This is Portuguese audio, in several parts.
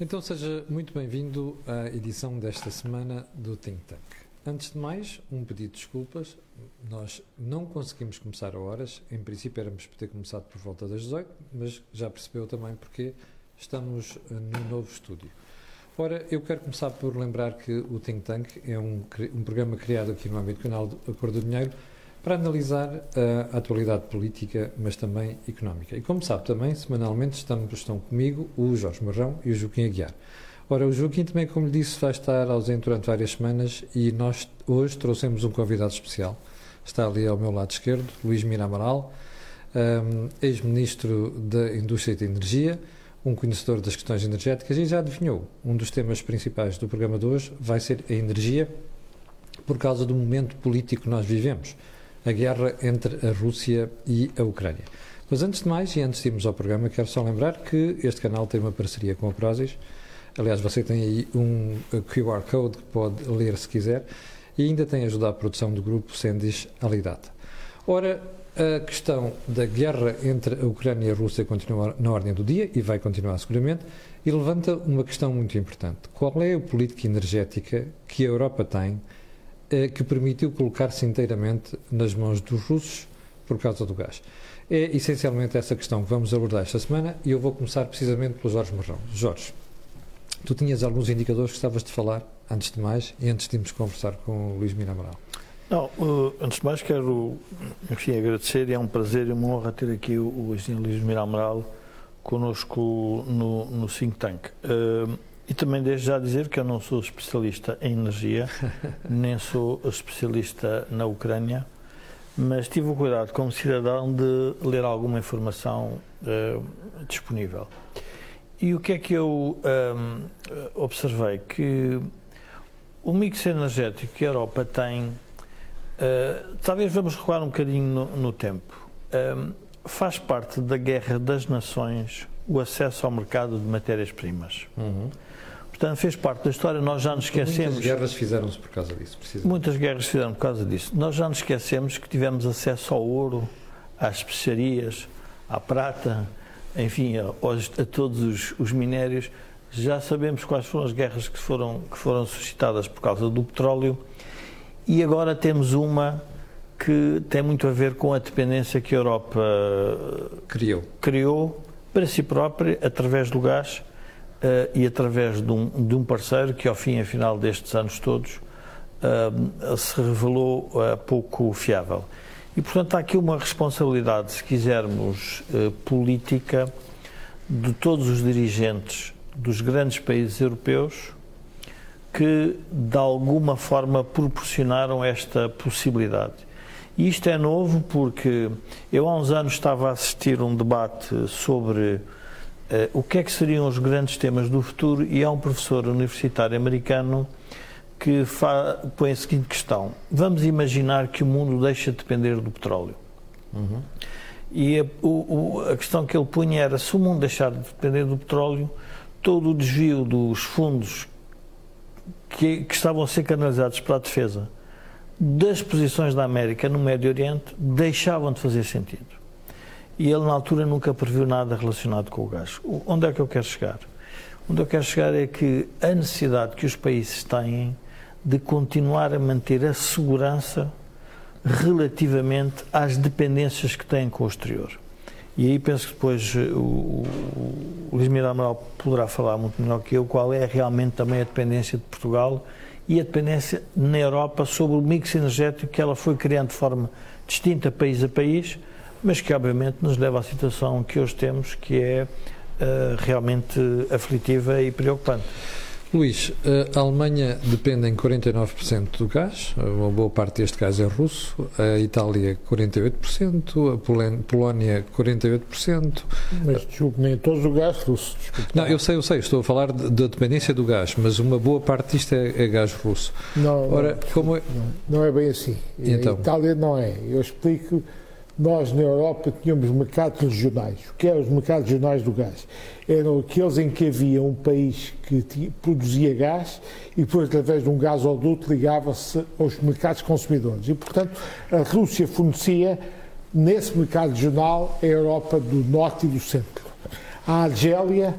Então seja muito bem-vindo à edição desta semana do Think Tank. Antes de mais, um pedido de desculpas. Nós não conseguimos começar a horas. Em princípio éramos para ter começado por volta das 18, mas já percebeu também porque estamos no novo estúdio. Ora, eu quero começar por lembrar que o Think Tank é um, um programa criado aqui no âmbito do canal do Acordo do Dinheiro para analisar a atualidade política, mas também económica. E como sabe também, semanalmente estamos, estão comigo o Jorge Marrão e o Joaquim Aguiar. Ora, o Joaquim também, como lhe disse, vai estar ausente durante várias semanas e nós hoje trouxemos um convidado especial. Está ali ao meu lado esquerdo, Luís Mira Amaral, um, ex-ministro da Indústria e da Energia, um conhecedor das questões energéticas e já adivinhou, um dos temas principais do programa de hoje vai ser a energia por causa do momento político que nós vivemos a guerra entre a Rússia e a Ucrânia. Mas antes de mais, e antes de irmos ao programa, quero só lembrar que este canal tem uma parceria com a Prozis. Aliás, você tem aí um QR Code que pode ler se quiser e ainda tem ajudado a produção do grupo Sendis Alidata. Ora, a questão da guerra entre a Ucrânia e a Rússia continua na ordem do dia e vai continuar seguramente e levanta uma questão muito importante. Qual é a política energética que a Europa tem que permitiu colocar-se inteiramente nas mãos dos russos por causa do gás. É essencialmente essa questão que vamos abordar esta semana e eu vou começar precisamente pelo Jorge Marrão. Jorge, tu tinhas alguns indicadores que estavas de falar, antes de mais, e antes de irmos conversar com o Luís Amaral. Não, uh, antes de mais quero, enfim, agradecer e é um prazer e uma honra ter aqui o, o Luís Amaral connosco no, no Think Tank. Uh, e também desde já dizer que eu não sou especialista em energia, nem sou especialista na Ucrânia, mas tive o cuidado como cidadão de ler alguma informação uh, disponível. E o que é que eu um, observei? Que o mix energético que a Europa tem, uh, talvez vamos recuar um bocadinho no, no tempo, um, faz parte da guerra das nações o acesso ao mercado de matérias-primas. Uhum. Portanto, fez parte da história, nós já nos esquecemos. Muitas guerras fizeram-se por causa disso, precisamente. Muitas guerras fizeram por causa disso. Nós já nos esquecemos que tivemos acesso ao ouro, às especiarias, à prata, enfim, a, a todos os, os, minérios. Já sabemos quais foram as guerras que foram, que foram suscitadas por causa do petróleo e agora temos uma que tem muito a ver com a dependência que a Europa criou, criou para si própria através do gás e através de um, de um, parceiro que, ao fim e final destes anos todos, uh, se revelou uh, pouco fiável. E, portanto, há aqui uma responsabilidade, se quisermos, política de todos os dirigentes dos grandes países europeus que, de alguma forma, proporcionaram esta possibilidade. E isto é novo porque eu há uns anos estava a assistir a um debate sobre o que é que seriam os grandes temas do futuro? E há um professor universitário americano que põe a seguinte questão: vamos imaginar que o mundo deixa de depender do petróleo. Uhum. E a, o, a, questão que ele punha era: se o mundo deixar de depender do petróleo, todo o desvio dos fundos que, que estavam a ser canalizados para a defesa das posições da América no Médio Oriente deixavam de fazer sentido e ele na altura nunca previu nada relacionado com o gás. Onde é que eu quero chegar? Onde eu quero chegar é que a necessidade que os países têm de continuar a manter a segurança relativamente às dependências que têm com o exterior. E aí penso que depois eh, o, o, o Luís Amaral poderá falar muito melhor que eu qual é realmente também a dependência de Portugal e a dependência na Europa sobre o mix energético que ela foi criando de forma distinta país a país, mas que obviamente nos leva à situação que hoje temos, que é uh, realmente aflitiva e preocupante. Luís, a Alemanha depende em 49% do gás, uma boa parte deste gás é russo, a Itália 48%, a Polónia 48%. Mas desculpe, nem todos o gás russo. Desculpe. Não, eu sei, eu sei, estou a falar da dependência do gás, mas uma boa parte disto é, é gás russo. Não, Ora, não, como é... Não, não, é bem assim. Então? A Itália não é. Eu explico nós na Europa tínhamos mercados regionais. O que eram os mercados regionais do gás? Eram aqueles em que havia um país que produzia gás e depois, através de um gasoduto, ligava-se aos mercados consumidores. E, portanto, a Rússia fornecia, nesse mercado regional, a Europa do Norte e do Centro. A Argélia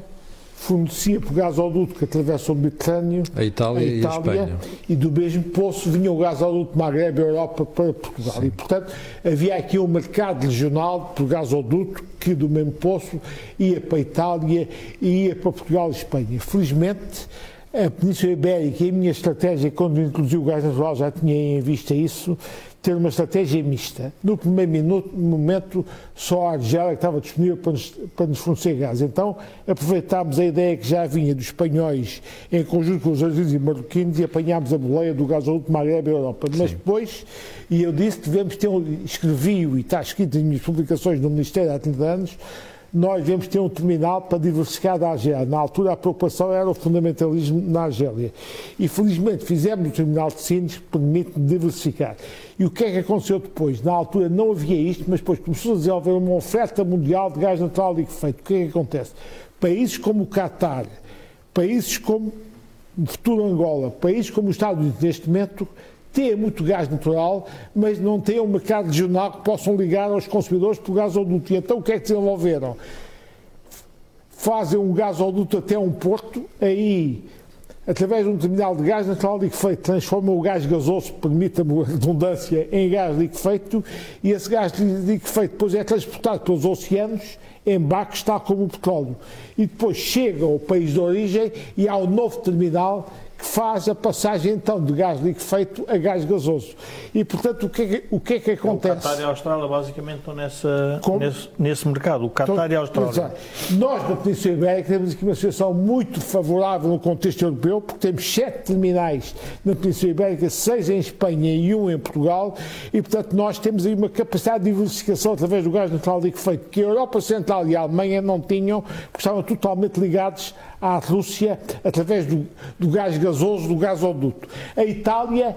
fornecia por gasoduto que atravessa o Mediterrâneo a Itália, a Itália e a Espanha. E do mesmo poço vinha o gasoduto Maghreb Europa para Portugal. Sim. E, portanto, havia aqui um mercado regional por gasoduto que do mesmo poço ia para a Itália e ia para Portugal e Espanha. Felizmente, a Península Ibérica e a minha estratégia, quando introduzi o gás natural, já tinha em vista isso, ter uma estratégia mista. No primeiro minuto, momento, só a Argélia estava disponível para nos, para nos fornecer gás. Então, aproveitámos a ideia que já vinha dos espanhóis em conjunto com os argentinos e marroquinos e apanhámos a boleia do gasoduto Maghreb Europa. Mas depois, e eu disse que devemos ter, um, escrevi-o e está escrito nas minhas publicações no Ministério há 30 anos, nós devemos ter um terminal para diversificar da Argélia. Na altura a preocupação era o fundamentalismo na Argélia. E felizmente fizemos o terminal de Sines que permite diversificar. E o que é que aconteceu depois? Na altura não havia isto, mas depois começou a desenvolver uma oferta mundial de gás natural liquefeito. O que é que acontece? Países como o Qatar, países como o futuro Angola, países como os Estados Unidos neste momento têm muito gás natural, mas não têm um mercado regional que possam ligar aos consumidores por gasoduto. E então o que é que desenvolveram? Fazem um gasoduto até um porto, aí através de um terminal de gás natural liquefeito, transformam o gás gasoso, permita-me a redundância, em gás liquefeito, e esse gás liquefeito depois é transportado pelos oceanos em barcos, tal como o petróleo. E depois chega ao país de origem e há um novo terminal que faz a passagem então de gás liquefeito a gás gasoso. E, portanto, o que é que, o que, é que acontece? O Qatar e a Austrália basicamente estão nessa, nesse, nesse, mercado, o Qatar então, e a Austrália. Nós, na Península Ibérica, temos aqui uma situação muito favorável no contexto europeu, porque temos sete terminais na Península Ibérica, seis em Espanha e um em Portugal, e, portanto, nós temos aí uma capacidade de diversificação através do gás natural liquefeito que a Europa Central e a Alemanha não tinham, porque estavam totalmente ligados à Rússia através do, do gás gasoso, do gasoduto. A Itália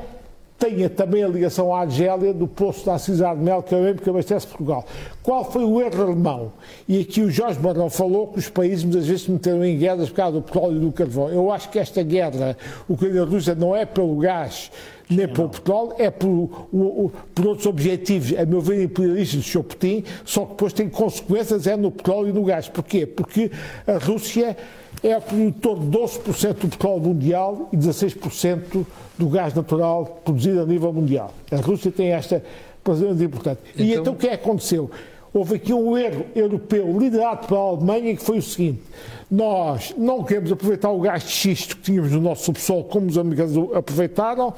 tem também a ligação à Argélia do poço da Cisar de Mel, que é o mesmo que abastece Portugal. Qual foi o erro alemão? E aqui o Jorge Marão falou que os países muitas vezes se meteram em guerras por causa do petróleo e do carvão. Eu acho que esta guerra Ucrânia-Rússia não é pelo gás nem pelo petróleo, é por, o, por, outros objetivos, a meu ver, imperialistas do Sr. Putin, só que depois tem consequências é no petróleo e no gás. Porquê? Porque a Rússia é o produtor de 12% do petróleo mundial e 16% do gás natural produzido a nível mundial. A Rússia tem esta presença importante. Então... E então o que é que aconteceu? Houve aqui um erro europeu liderado pela Alemanha que foi o seguinte: nós não queremos aproveitar o gás de xisto que tínhamos no nosso subsolo como os americanos aproveitaram,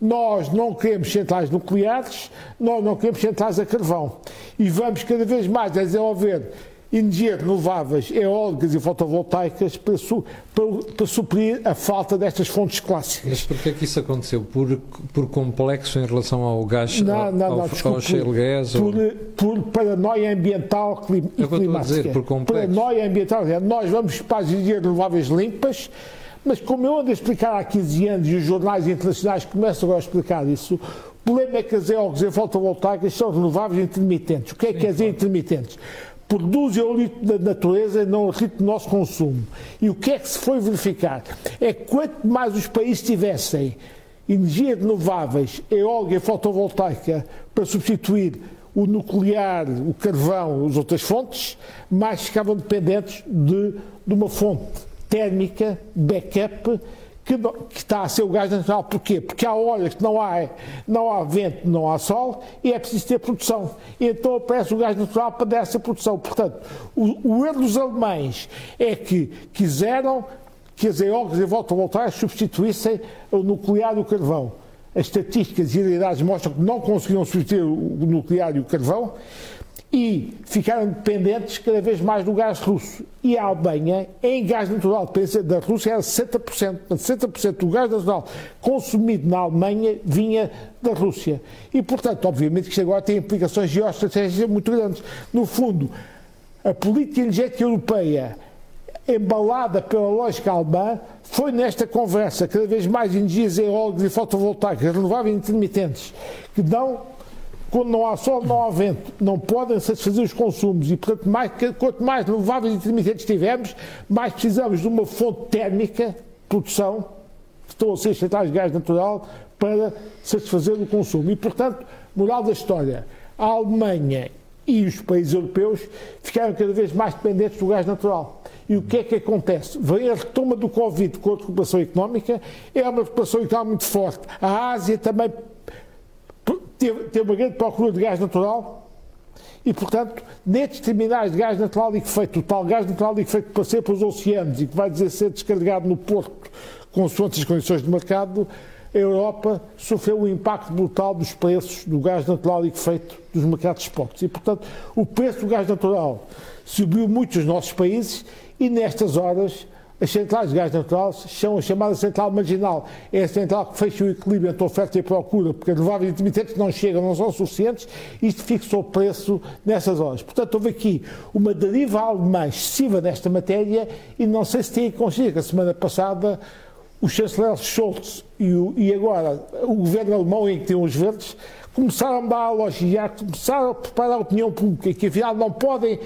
nós não queremos centrais nucleares, nós não queremos centrais a carvão. E vamos cada vez mais a desenvolver energias renováveis, eólicas e fotovoltaicas para, su, para, para, suprir a falta destas fontes clássicas. Mas porquê é que isso aconteceu? Por, por complexo em relação ao gás, não, ao, não, não, ao, ao shale gas? Por, ou... por paranoia ambiental e é climática. Dizer, por complexo. Paranoia ambiental. Nós vamos para as energias renováveis limpas, mas como eu ando a explicar há 15 anos e os jornais internacionais começam agora a explicar isso, o problema é que as eólicas e fotovoltaicas são renováveis intermitentes. O que é que quer dizer intermitentes? produzem o litro da natureza e não o litro do nosso consumo. E o que é que se foi verificar? É que quanto mais os países tivessem energias renováveis, eólica e fotovoltaica, para substituir o nuclear, o carvão, as outras fontes, mais ficavam dependentes de, de uma fonte térmica, backup, que, que, está a ser o gás natural. Porquê? Porque há horas que não há, não há vento, não há sol e é preciso ter produção. E então aparece o gás natural para dar essa produção. Portanto, o, o erro dos alemães é que quiseram que as eólicas e voltavoltaicas substituíssem o nuclear e o carvão. As estatísticas e realidades mostram que não conseguiram substituir o nuclear e o carvão, e ficaram dependentes cada vez mais do gás russo. E a Alemanha, em gás natural, da Rússia, era 60%. 60% do gás natural consumido na Alemanha vinha da Rússia. E, portanto, obviamente que isto agora tem implicações geoestratégicas muito grandes. No fundo, a política energética europeia, embalada pela lógica alemã, foi nesta conversa cada vez mais energias eólicas e fotovoltaicas renováveis intermitentes, que dão quando não há sol, não há vento, não podem satisfazer os consumos e, portanto, mais, quanto mais renováveis e intermitentes tivermos, mais precisamos de uma fonte térmica produção, que estão a ser centrais de gás natural, para satisfazer o consumo. E, portanto, moral da história, a Alemanha e os países europeus ficaram cada vez mais dependentes do gás natural. E o que é que acontece? Vem a retoma do Covid com a recuperação económica, é uma recuperação económica muito forte. A Ásia também teve, teve uma grande procura de gás natural, e, portanto, nestes terminais de gás natural liquefeito, o tal gás natural liquefeito que passeia pelos oceanos e que vai dizer ser descarregado no porto, consoante as condições de mercado, a Europa sofreu um impacto brutal dos preços do gás natural liquefeito dos mercados esportes. E, portanto, o preço do gás natural subiu muito nos nossos países e, nestas horas, as centrais de gás natural são a chamada central marginal. É a central que fecha o equilíbrio entre oferta e procura, porque as renováveis intermitentes não chegam, não são suficientes, isto fixa o preço nessas horas. Portanto, houve aqui uma deriva alemã excessiva nesta matéria e não sei se tem consciência que a semana passada o chanceler Scholz e, o, e, agora o governo alemão, em que tem os verdes, começaram a elogiar, começaram a preparar a opinião pública, que afinal não podem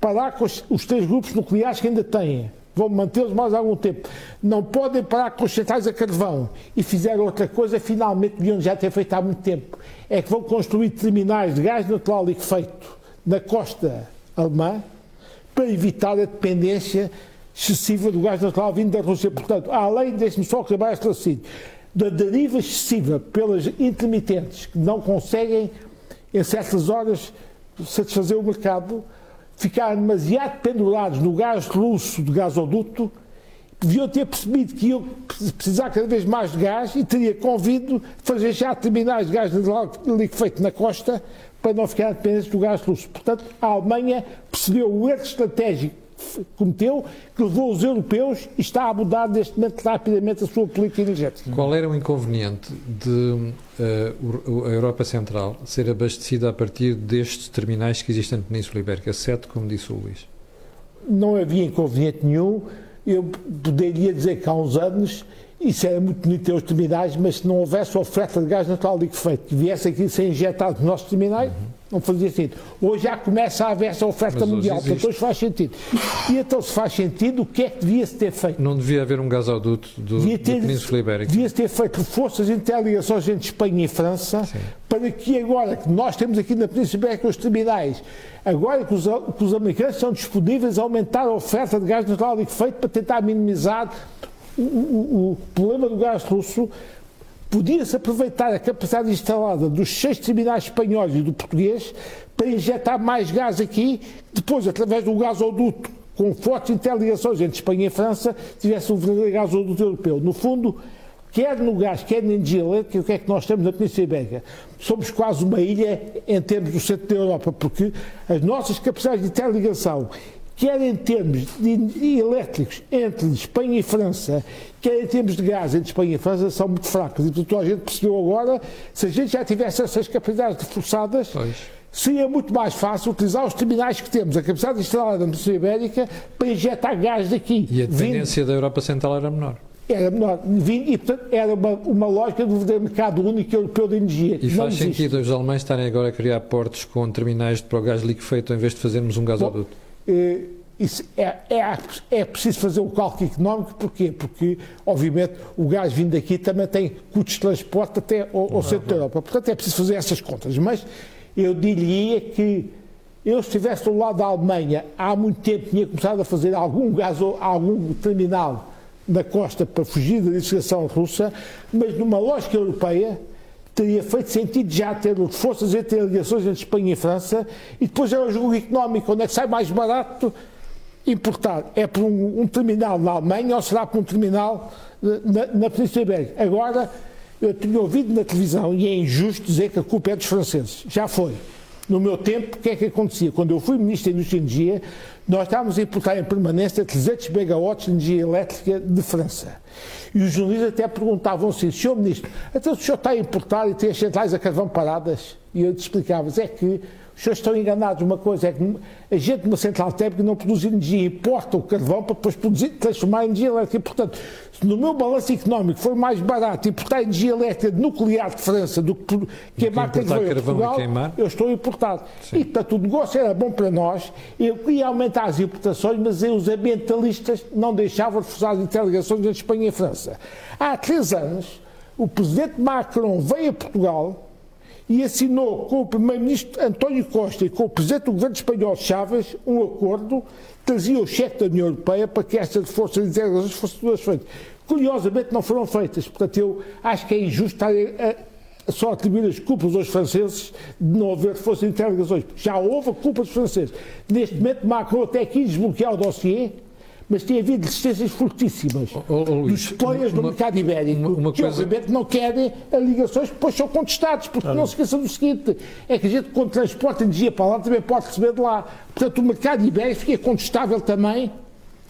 parar com os, os três grupos nucleares que ainda têm vão mantê-los mais algum tempo. Não podem parar com os centrais a carvão e fizeram outra coisa, finalmente deviam já ter feito há muito tempo. É que vão construir terminais de gás natural liquefeito na costa alemã para evitar a dependência excessiva do gás natural vindo da Rússia. Portanto, além, deixe-me só acabar raciocínio, da deriva excessiva pelas intermitentes que não conseguem, em certas horas, satisfazer o mercado, ficaram demasiado pendurados no gás de gasoduto, deviam ter percebido que iam precisar cada vez mais de gás e teria convido fazer já terminais de gás liquefeito na costa para não ficar dependentes do gás russo. Portanto, a Alemanha percebeu o erro estratégico cometeu, que levou os europeus e está a mudar neste momento rapidamente a sua política energética. Qual era o inconveniente de uh, a Europa Central ser abastecida a partir destes terminais que existem na Península Ibérica? Sete, como disse o Luís. Não havia inconveniente nenhum. Eu poderia dizer que há uns anos isso era muito bonito ter os terminais, mas se não houvesse oferta de gás natural liquefeito que viesse aqui ser injetado nos nossos terminais, uhum não fazia sentido. Hoje já começa a haver essa oferta Mas mundial, portanto hoje faz sentido. E então, se faz sentido, o que é que devia-se ter feito? Não devia haver um gasoduto do, devia ter, Península Ibérica? Devia-se ter feito forças interligações entre Espanha e França, Sim. para que agora que nós temos aqui na Península Ibérica os terminais, agora que os, que os americanos são disponíveis a aumentar a oferta de gás natural liquefeito para tentar minimizar o, o, o problema do gás russo, podia-se aproveitar a capacidade instalada dos seis terminais espanhóis e do português para injetar mais gás aqui, depois, através do gasoduto, com fortes interligações entre Espanha e França, tivesse um verdadeiro gasoduto europeu. No fundo, quer no gás, quer na energia elétrica, o que é que nós temos na Península Ibérica? Somos quase uma ilha em termos do centro da Europa, porque as nossas capacidades de interligação quer em termos de elétricos entre Espanha e França, quer em termos de gás entre Espanha e França, são muito fracos. E portanto a gente percebeu agora, se a gente já tivesse essas capacidades reforçadas, pois. seria muito mais fácil utilizar os terminais que temos, a capacidade instalada na Península Ibérica, para injetar gás daqui. E a dependência Vindo, da Europa Central era menor. Era menor. E, portanto, era uma, uma lógica do mercado único europeu de energia. E faz sentido os alemães estarem agora a criar portos com terminais para o gás liquefeito em vez de fazermos um gasoduto? Bom, é, é, é preciso fazer o cálculo económico, porquê? Porque, obviamente, o gás vindo daqui também tem custos de transporte até ao, ao centro da Europa. Portanto, é preciso fazer essas contas. Mas eu diria que eu, se estivesse do lado da Alemanha, há muito tempo tinha começado a fazer algum gás, algum terminal na costa para fugir da legislação russa, mas numa lógica europeia, teria feito sentido já ter forças entre ligações entre Espanha e França e depois é o jogo económico, onde é que sai mais barato importar. É por um, um terminal na Alemanha ou será por um terminal eh, na, na Península Ibérica. Agora, eu tinha ouvido na televisão, e é injusto dizer que a culpa é dos franceses. Já foi. No meu tempo, o que é que acontecia? Quando eu fui Ministro da Indústria e Energia, nós estávamos a importar em permanência 300 megawatts de energia elétrica de França. E os jornalistas até perguntavam assim, Senhor Ministro, então o senhor está a importar e tem as centrais a carvão paradas? E eu te explicava, é que os senhores estão enganados. Uma coisa é que a gente numa central térmica não produz energia, importa o carvão para depois produzir, transformar em energia elétrica. Portanto, se no meu balanço económico for mais barato importar energia elétrica nuclear de França do que queimar carvão em Portugal, eu estou importado. Sim. E, portanto, o negócio era bom para nós, eu queria aumentar as importações, mas os ambientalistas não deixavam de forçar as interligações entre Espanha e França. Há três anos, o presidente Macron veio a Portugal e assinou com o primeiro-ministro António Costa e com o presidente do governo espanhol Chávez um acordo que trazia o cheque da União Europeia para que estas forças de integrações fossem todas feitas. Curiosamente não foram feitas, portanto eu acho que é injusto estar a, a só atribuir as culpas aos franceses de não haver forças de interrogações. Já houve a culpa dos franceses. Neste momento Macron até quis desbloquear o dossiê, mas tem havido resistências fortíssimas oh, oh, dos players no mercado ibérico, uma, uma que coisa... obviamente não querem ligações que depois são contestados, porque ah, não se esqueçam do seguinte, é que a gente quando transporta energia para lá também pode receber de lá. Portanto, o mercado ibérico fica contestável também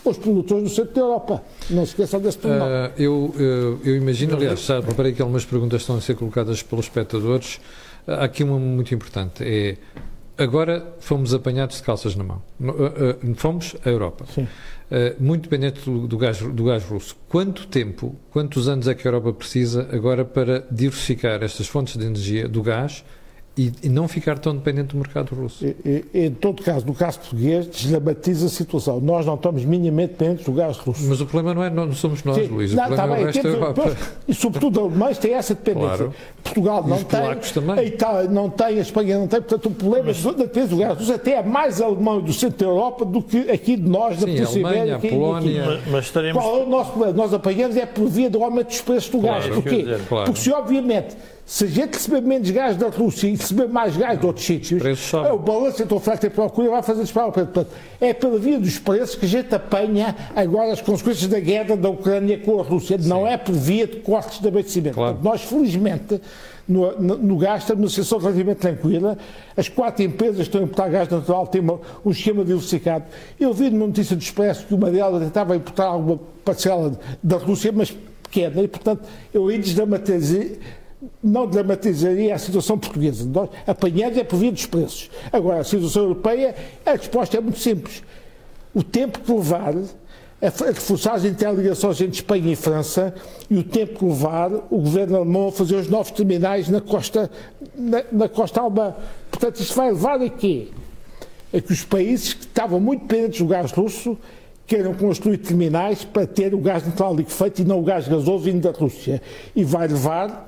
os produtores do centro da Europa. Não se esqueçam desse problema. Uh, eu, eu, eu, imagino, aliás, já reparei que algumas perguntas estão a ser colocadas pelos espectadores. Há aqui uma muito importante, é agora fomos apanhados de calças na mão. Uh, uh, fomos à Europa. Sim. Uh, muito dependente do, do, gás, do gás russo. Quanto tempo, quantos anos é que a Europa precisa agora para diversificar estas fontes de energia do gás e, e, não ficar tão dependente do mercado russo. E, e, em todo caso, no caso português, desdramatiza a situação. Nós não estamos minimamente dependentes do gás russo. Mas o problema não é não somos nós, Sim. Luís. O não, problema tá é o resto da Europa. E sobretudo alemães têm essa dependência. Claro. Portugal não tem. Também. A Itália não tem, a Espanha não tem. Portanto, o problema Mas... da dependência do gás russo até é mais alemão do centro da Europa do que aqui de nós, da Sim, Polícia Alemanha, a Polónia. Mas, mas estaremos... Qual é o nosso problema? Nós apanhamos é por via do aumento dos preços do claro, gás. Porquê? Dizer, claro. Porque se obviamente se a gente receber menos gás da Rússia e receber mais gás de outros sítios, é, o balanço entre oferta e procura vai fazer disparar o preço. Portanto, é pela via dos preços que a gente apanha agora as consequências da guerra da Ucrânia com a Rússia. Sim. Não é por via de cortes de abastecimento. Claro. Portanto, nós, felizmente, no, no, no gás estamos numa situação relativamente tranquila. As quatro empresas que estão a importar gás natural têm uma, um esquema diversificado. Eu vi numa notícia do Expresso que uma delas tentava importar alguma parcela da Rússia, mas pequena, e portanto eu aí desdramatizei não dramatizaria a situação portuguesa. Nós apanhamos é por via dos preços. Agora, a situação europeia, a resposta é muito simples. O tempo que levar a reforçar as interligações entre Espanha e França e o tempo que levar o governo alemão a fazer os novos terminais na costa, na, na costa alemã. Portanto, isso vai levar a quê? A que os países que estavam muito dependentes do gás russo queiram construir terminais para ter o gás natural liquefeito e não o gás gasoso vindo da Rússia. E vai levar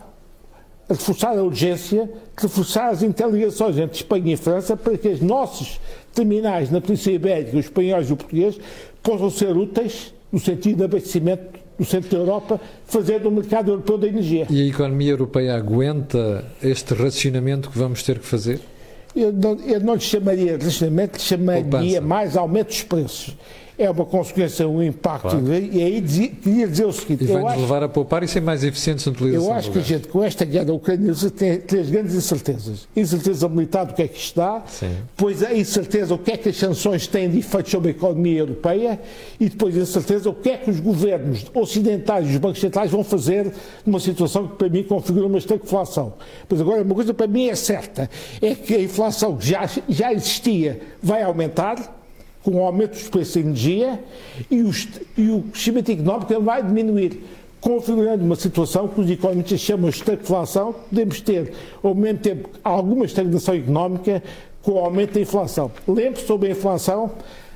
reforçar a urgência, reforçar as interligações entre Espanha e França para que os nossos terminais na Península Ibérica, os espanhóis e o português, possam ser úteis no sentido de abastecimento do centro da Europa, fazer do mercado europeu da energia. E a economia europeia aguenta este racionamento que vamos ter que fazer? Eu não, eu não lhe chamaria de racionamento, lhe chamaria mais aumento dos preços é uma consequência, um impacto. Claro. E aí dizia, queria dizer o seguinte: e vai nos levar a poupar e ser mais eficientes na utilização. Eu acho que a gente, com esta guerra ucraniana, tem três grandes incertezas: incerteza militar do que é que está, Sim. depois a incerteza o que é que as sanções têm de efeito sobre a economia europeia, e depois a incerteza o que é que os governos ocidentais e os bancos centrais vão fazer numa situação que, para mim, configura uma estagflação. Mas agora, uma coisa para mim é certa: é que a inflação que já, já existia vai aumentar com o aumento dos preços da energia e, os, e o crescimento económico vai diminuir, configurando uma situação que os economistas chamam de estagflação, podemos ter, ao mesmo tempo, alguma estagnação económica com o aumento da inflação. Lembre-se sobre a inflação,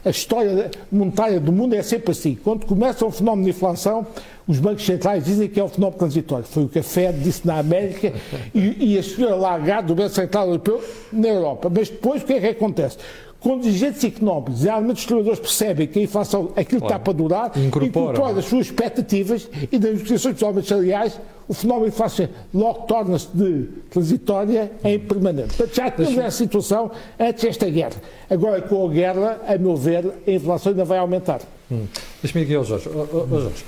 a história monetária do mundo é sempre assim. Quando começa um fenómeno de inflação, os bancos centrais dizem que é um fenómeno transitório. Foi o que a Fed disse na América e, e a senhora Lagarde, do Banco Central Europeu, na Europa. Mas depois o que é que acontece? Quando os agentes económicos, realmente os trabalhadores percebem que a inflação, aquilo claro. está para durar, incorpora as suas expectativas e das negociações pessoalmente salariais, o fenómeno inflação logo torna-se de transitória em permanente. Portanto, já tínhamos essa situação antes desta guerra. Agora, com a guerra, a meu ver, a inflação ainda vai aumentar. Hum. Deixa-me aqui ao Jorge. Jorge.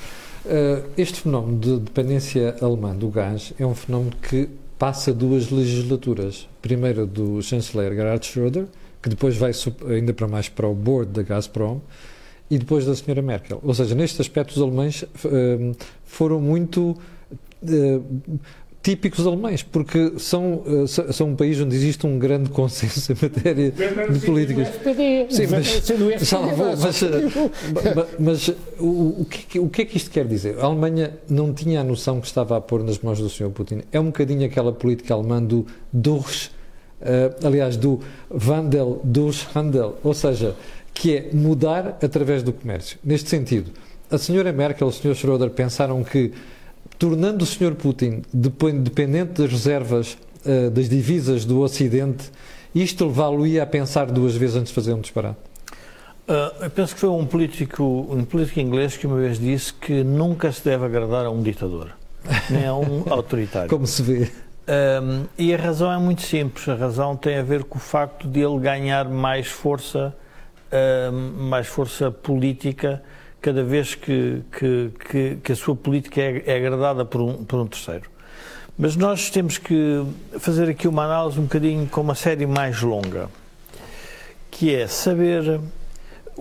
Uh, este fenómeno de dependência alemã do gás é um fenómeno que passa duas legislaturas. Primeiro do chanceler Gerhard Schröder, que depois vai ainda para mais para o board da Gazprom, e depois da senhora Merkel. Ou seja, neste aspecto os alemães uh, foram muito uh, típicos alemães, porque são, uh, são um país onde existe um grande consenso em matéria de políticas. Sim, mas, mas, mas o, o, que, o que é que isto quer dizer? A Alemanha não tinha a noção que estava a pôr nas mãos do Sr. Putin. É um bocadinho aquela política alemã do durch uh, aliás, do Wandel durch Handel, ou seja, que é mudar através do comércio. Neste sentido, a senhora Merkel e o Sr. Schroeder pensaram que, tornando o Sr. Putin dependente das reservas uh, das divisas do Ocidente, isto levá-lo-ia a pensar duas vezes antes de fazer um disparate? Uh, eu penso que foi um político, um político inglês que uma vez disse que nunca se deve agradar a um ditador, nem a um autoritário. Como se vê. Um, e a razão é muito simples. A razão tem a ver com o facto de ele ganhar mais força, um, mais força política cada vez que, que, que, que a sua política é, é agradada por um, por um terceiro. Mas nós temos que fazer aqui uma análise um bocadinho com uma série mais longa, que é saber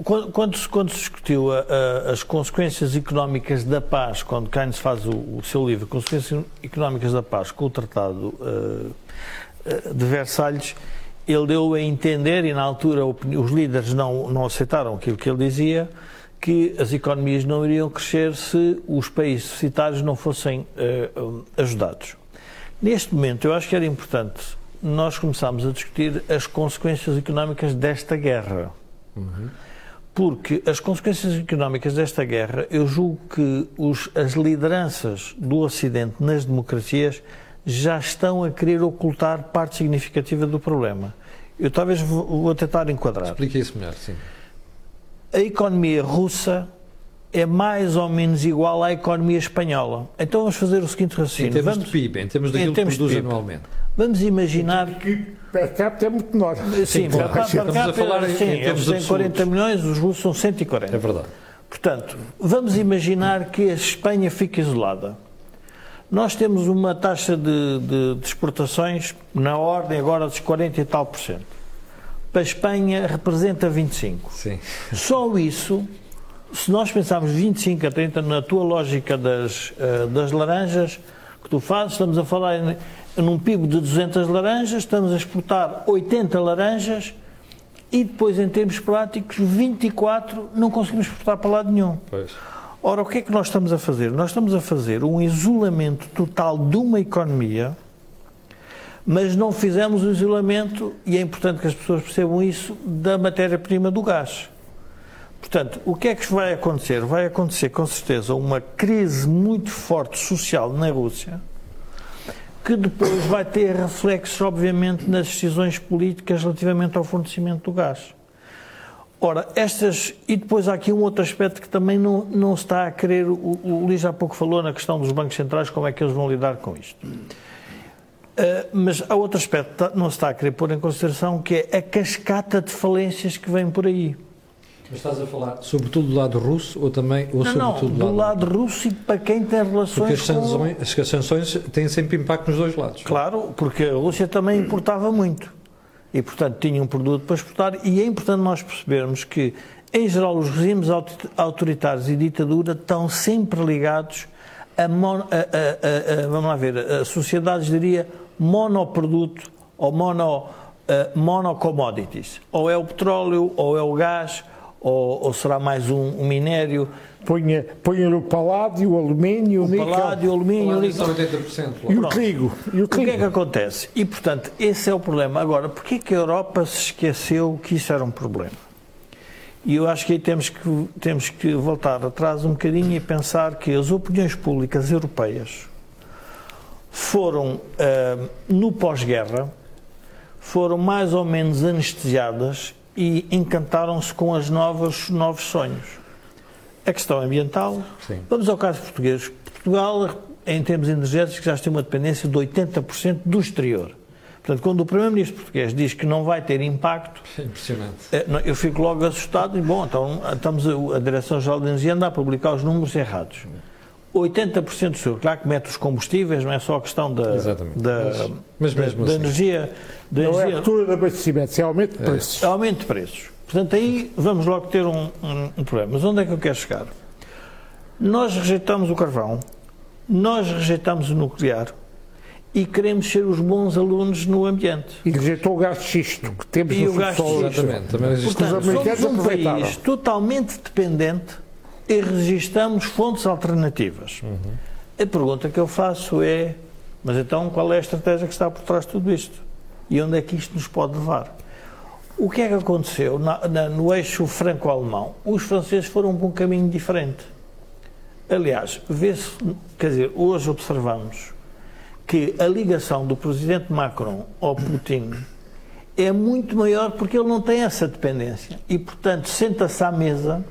quando, quando, se, quando se discutiu a, a, as consequências económicas da paz, quando Keynes faz o, o, seu livro Consequências Económicas da Paz com o Tratado uh, de Versalhes, ele deu a entender, e na altura os líderes não, não aceitaram aquilo que ele dizia, que as economias não iriam crescer se os países deficitários não fossem uh, ajudados. Neste momento, eu acho que era importante nós começarmos a discutir as consequências económicas desta guerra. Uhum porque as consequências económicas desta guerra, eu julgo que os, as lideranças do Ocidente nas democracias já estão a querer ocultar parte significativa do problema. Eu talvez vou, vou tentar enquadrar. Explique isso melhor, sim. A economia russa é mais ou menos igual à economia espanhola. Então vamos fazer o seguinte raciocínio. Em termos vamos, de PIB, em termos daquilo em termos que produz anualmente. Vamos imaginar que per capita é muito menor. Sim, per capita, estamos a falar sim, em termos de 40 milhões, os russos são 140. É verdade. Portanto, vamos imaginar que a Espanha fique isolada. Nós temos uma taxa de, de, de exportações na ordem agora dos 40 e tal por cento. Para a Espanha representa 25. Sim. Só isso, se nós pensarmos 25 a 30 na tua lógica das, uh, das laranjas que tu fazes, estamos a falar em, num PIB de 200 laranjas, estamos a exportar 80 laranjas e depois, em termos práticos, 24 não conseguimos exportar para lado nenhum. Pois. Ora, o que é que nós estamos a fazer? Nós estamos a fazer um isolamento total de uma economia, mas não fizemos o isolamento, e é importante que as pessoas percebam isso, da matéria-prima do gás. Portanto, o que é que vai acontecer? Vai acontecer, com certeza, uma crise muito forte social na Rússia, que depois vai ter reflexos, obviamente, nas decisões políticas relativamente ao fornecimento do gás. Ora, estas. E depois há aqui um outro aspecto que também não, não se está a querer. O, o Luís há pouco falou na questão dos bancos centrais, como é que eles vão lidar com isto. Uh, mas há outro aspecto que não se está a querer pôr em consideração, que é a cascata de falências que vem por aí. Mas estás a falar sobretudo do lado russo ou também ou não, sobretudo não, do lado, lado russo e para quem tem relações porque as sanções, com... as sanções têm sempre impacto nos dois lados. Claro, porque a Rússia também importava muito e, portanto, tinha um produto para exportar e é importante nós percebermos que, em geral, os regimes autoritários e ditadura estão sempre ligados a, mon, a, a, a vamos lá ver, a sociedades, diria, monoproduto ou mono, uh, monocommodities. Ou é o petróleo, ou é o gás, ou, ou será mais um, um minério? Ponha, ponha o paládio, o alumínio, o, o níquel. paládio, o alumínio, o níquel. 80%, e o trigo. E o, trigo. o que é que acontece? E, portanto, esse é o problema. Agora, porquê que a Europa se esqueceu que isso era um problema? E eu acho que aí temos que, temos que voltar atrás um bocadinho e pensar que as opiniões públicas europeias foram, uh, no pós-guerra, foram mais ou menos anestesiadas e encantaram-se com os novos, novos sonhos. A questão ambiental, Sim. vamos ao caso português. Portugal, em termos energéticos, já tem uma dependência de 80% do exterior. Portanto, quando o Primeiro-Ministro português diz que não vai ter impacto, é impressionante. Eh, eu fico logo assustado e, bom, então estamos a, a Direção-Geral de Energia anda a publicar os números errados. 80% do seu, claro que mete os combustíveis, não é só a questão da, da, mas, mas da, assim. da energia. Da não energia, é a ruptura de abastecimento, é aumento de é. preços. É aumento de preços. Portanto, aí vamos logo ter um, um, um, problema. Mas onde é que eu quero chegar? Nós rejeitamos o carvão, nós rejeitamos o nuclear e queremos ser os bons alunos no ambiente. E rejeitou o gás de xisto, que temos e no o gás de xisto. Exatamente. Também Portanto, somos um país totalmente dependente e registramos fontes alternativas. Uhum. A pergunta que eu faço é: mas então qual é a estratégia que está por trás de tudo isto? E onde é que isto nos pode levar? O que é que aconteceu na, na, no eixo franco-alemão? Os franceses foram por um caminho diferente. Aliás, vê-se, quer dizer, hoje observamos que a ligação do presidente Macron ao Putin é muito maior porque ele não tem essa dependência e, portanto, senta-se à mesa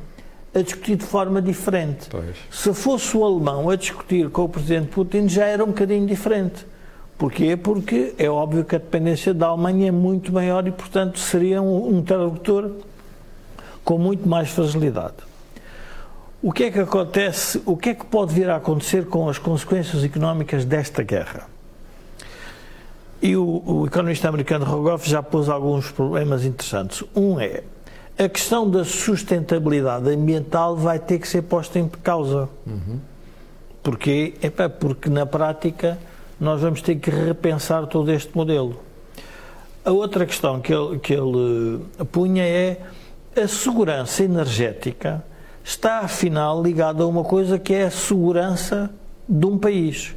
a discutir de forma diferente. Pois. Se fosse o alemão a discutir com o presidente Putin, já era um bocadinho diferente. Porquê? Porque é óbvio que a dependência da Alemanha é muito maior e, portanto, seria um, um interlocutor com muito mais fragilidade. O que é que acontece, o que é que pode vir a acontecer com as consequências económicas desta guerra? E o, o economista americano Rogoff já pôs alguns problemas interessantes. Um é a questão da sustentabilidade ambiental vai ter que ser posta em causa. Uhum. Porquê? Epá, porque na prática nós vamos ter que repensar todo este modelo. A outra questão que ele, que ele punha é a segurança energética está afinal ligada a uma coisa que é a segurança de um país.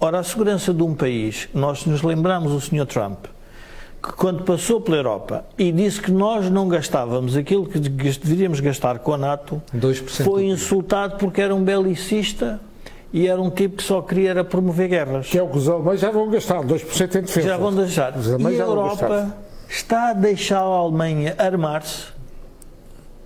Ora, a segurança de um país, nós nos lembramos o Sr. Trump, que quando passou pela Europa e disse que nós não gastávamos aquilo que deveríamos gastar com a NATO, foi insultado porque era um belicista e era um tipo que só queria era promover guerras. Que é o que os alemães já vão gastar, 2% em defesa. Já vão deixar. E a Europa está a deixar a Alemanha armar-se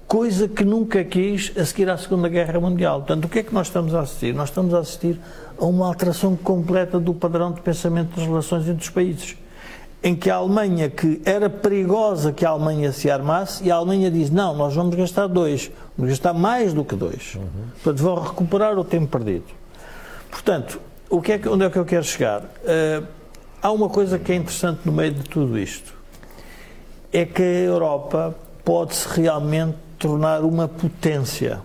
coisa que nunca quis a seguir à Segunda Guerra Mundial. Portanto, o que é que nós estamos a assistir? Nós estamos a assistir a uma alteração completa do padrão de pensamento das relações entre os países. Em que a Alemanha, que era perigosa que a Alemanha se armasse, e a Alemanha diz: não, nós vamos gastar dois, vamos gastar mais do que dois. Uhum. Portanto, vão recuperar o tempo perdido. Portanto, o que é que, onde é que eu quero chegar? Uh, há uma coisa que é interessante no meio de tudo isto: é que a Europa pode-se realmente tornar uma potência.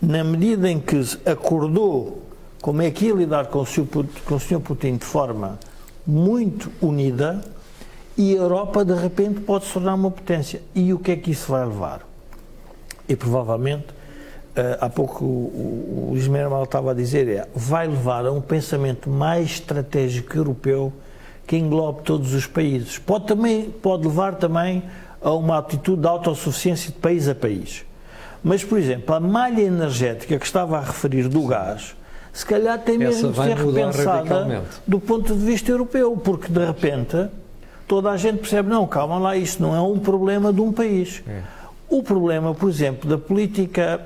Na medida em que acordou como é que ia lidar com o Sr. Com o Sr. Putin de forma muito unida e a Europa de repente pode se tornar uma potência. E o que é que isso vai levar? E provavelmente, uh, há pouco o, o Mermal estava a dizer, é, vai levar a um pensamento mais estratégico europeu que englobe todos os países. Pode, também, pode levar também a uma atitude de autossuficiência de país a país. Mas, por exemplo, a malha energética que estava a referir do gás, se calhar tem mesmo de ser repensada do ponto de vista europeu, porque de repente toda a gente percebe, não, calma lá, isto não é um problema de um país. É. O problema, por exemplo, da política.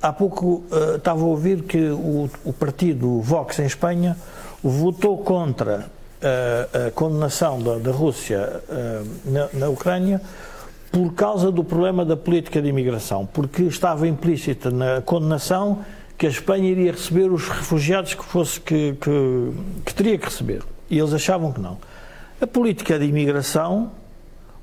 Há pouco uh, estava a ouvir que o, o partido Vox em Espanha votou contra a, a condenação da, da Rússia uh, na, na Ucrânia por causa do problema da política de imigração, porque estava implícita na condenação que a Espanha iria receber os refugiados que fosse que, que, que teria que receber. E eles achavam que não. A política de imigração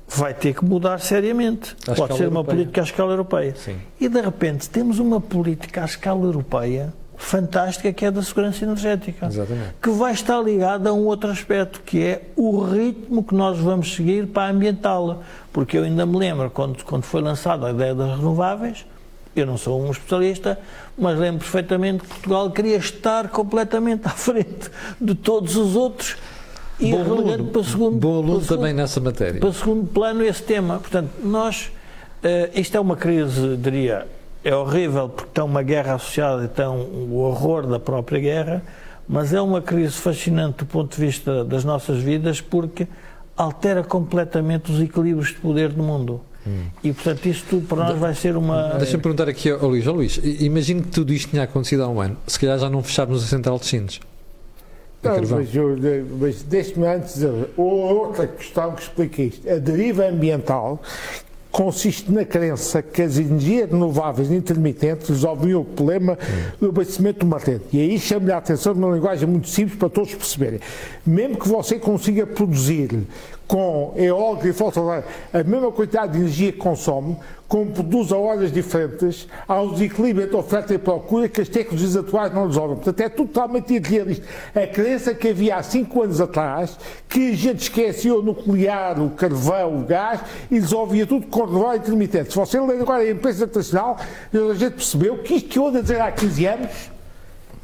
vai ter que mudar seriamente. À Pode ser uma europeia. política à escala europeia. Sim. E de repente temos uma política à escala europeia fantástica que é da segurança energética, Exatamente. que vai estar ligada a um outro aspecto, que é o ritmo que nós vamos seguir para ambientá-la. Porque eu ainda me lembro, quando, quando foi lançada a ideia das renováveis, eu não sou um especialista, mas lembro perfeitamente que Portugal queria estar completamente à frente de todos os outros e relegando para segundo, Bom aluno também nessa matéria. Para segundo plano esse tema. Portanto, nós, uh, isto é uma crise, diria, é horrível porque tem uma guerra associada e tem o horror da própria guerra, mas é uma crise fascinante do ponto de vista das nossas vidas porque altera completamente os equilíbrios de poder do mundo. Hum. E, portanto, isso tudo para nós vai ser uma. Deixa-me perguntar aqui ao Luís. Oh, Luís, imagino que tudo isto tinha acontecido há um ano. Se calhar já não fechávamos a central de Sines. Não, mas, eu, mas deixe-me antes dizer outra questão que explica isto. A deriva ambiental, consiste na crença que as energias renováveis intermitentes resolviam o problema do abastecimento do matente. E aí chamo-lhe a atenção numa linguagem muito simples para todos perceberem. Mesmo que você consiga produzir com eólica e fotovoltaica a mesma quantidade de energia que consome, como produz a horas diferentes, há um desequilíbrio entre oferta e procura que as tecnologias atuais não resolvem. Portanto, é totalmente irrealista. A crença que havia há cinco anos atrás, que a gente esquecia o nuclear, o carvão, o gás, e resolvia tudo com renovável intermitente. Se você ler agora a imprensa internacional, a gente percebeu que isto que eu ando a dizer há 15 anos,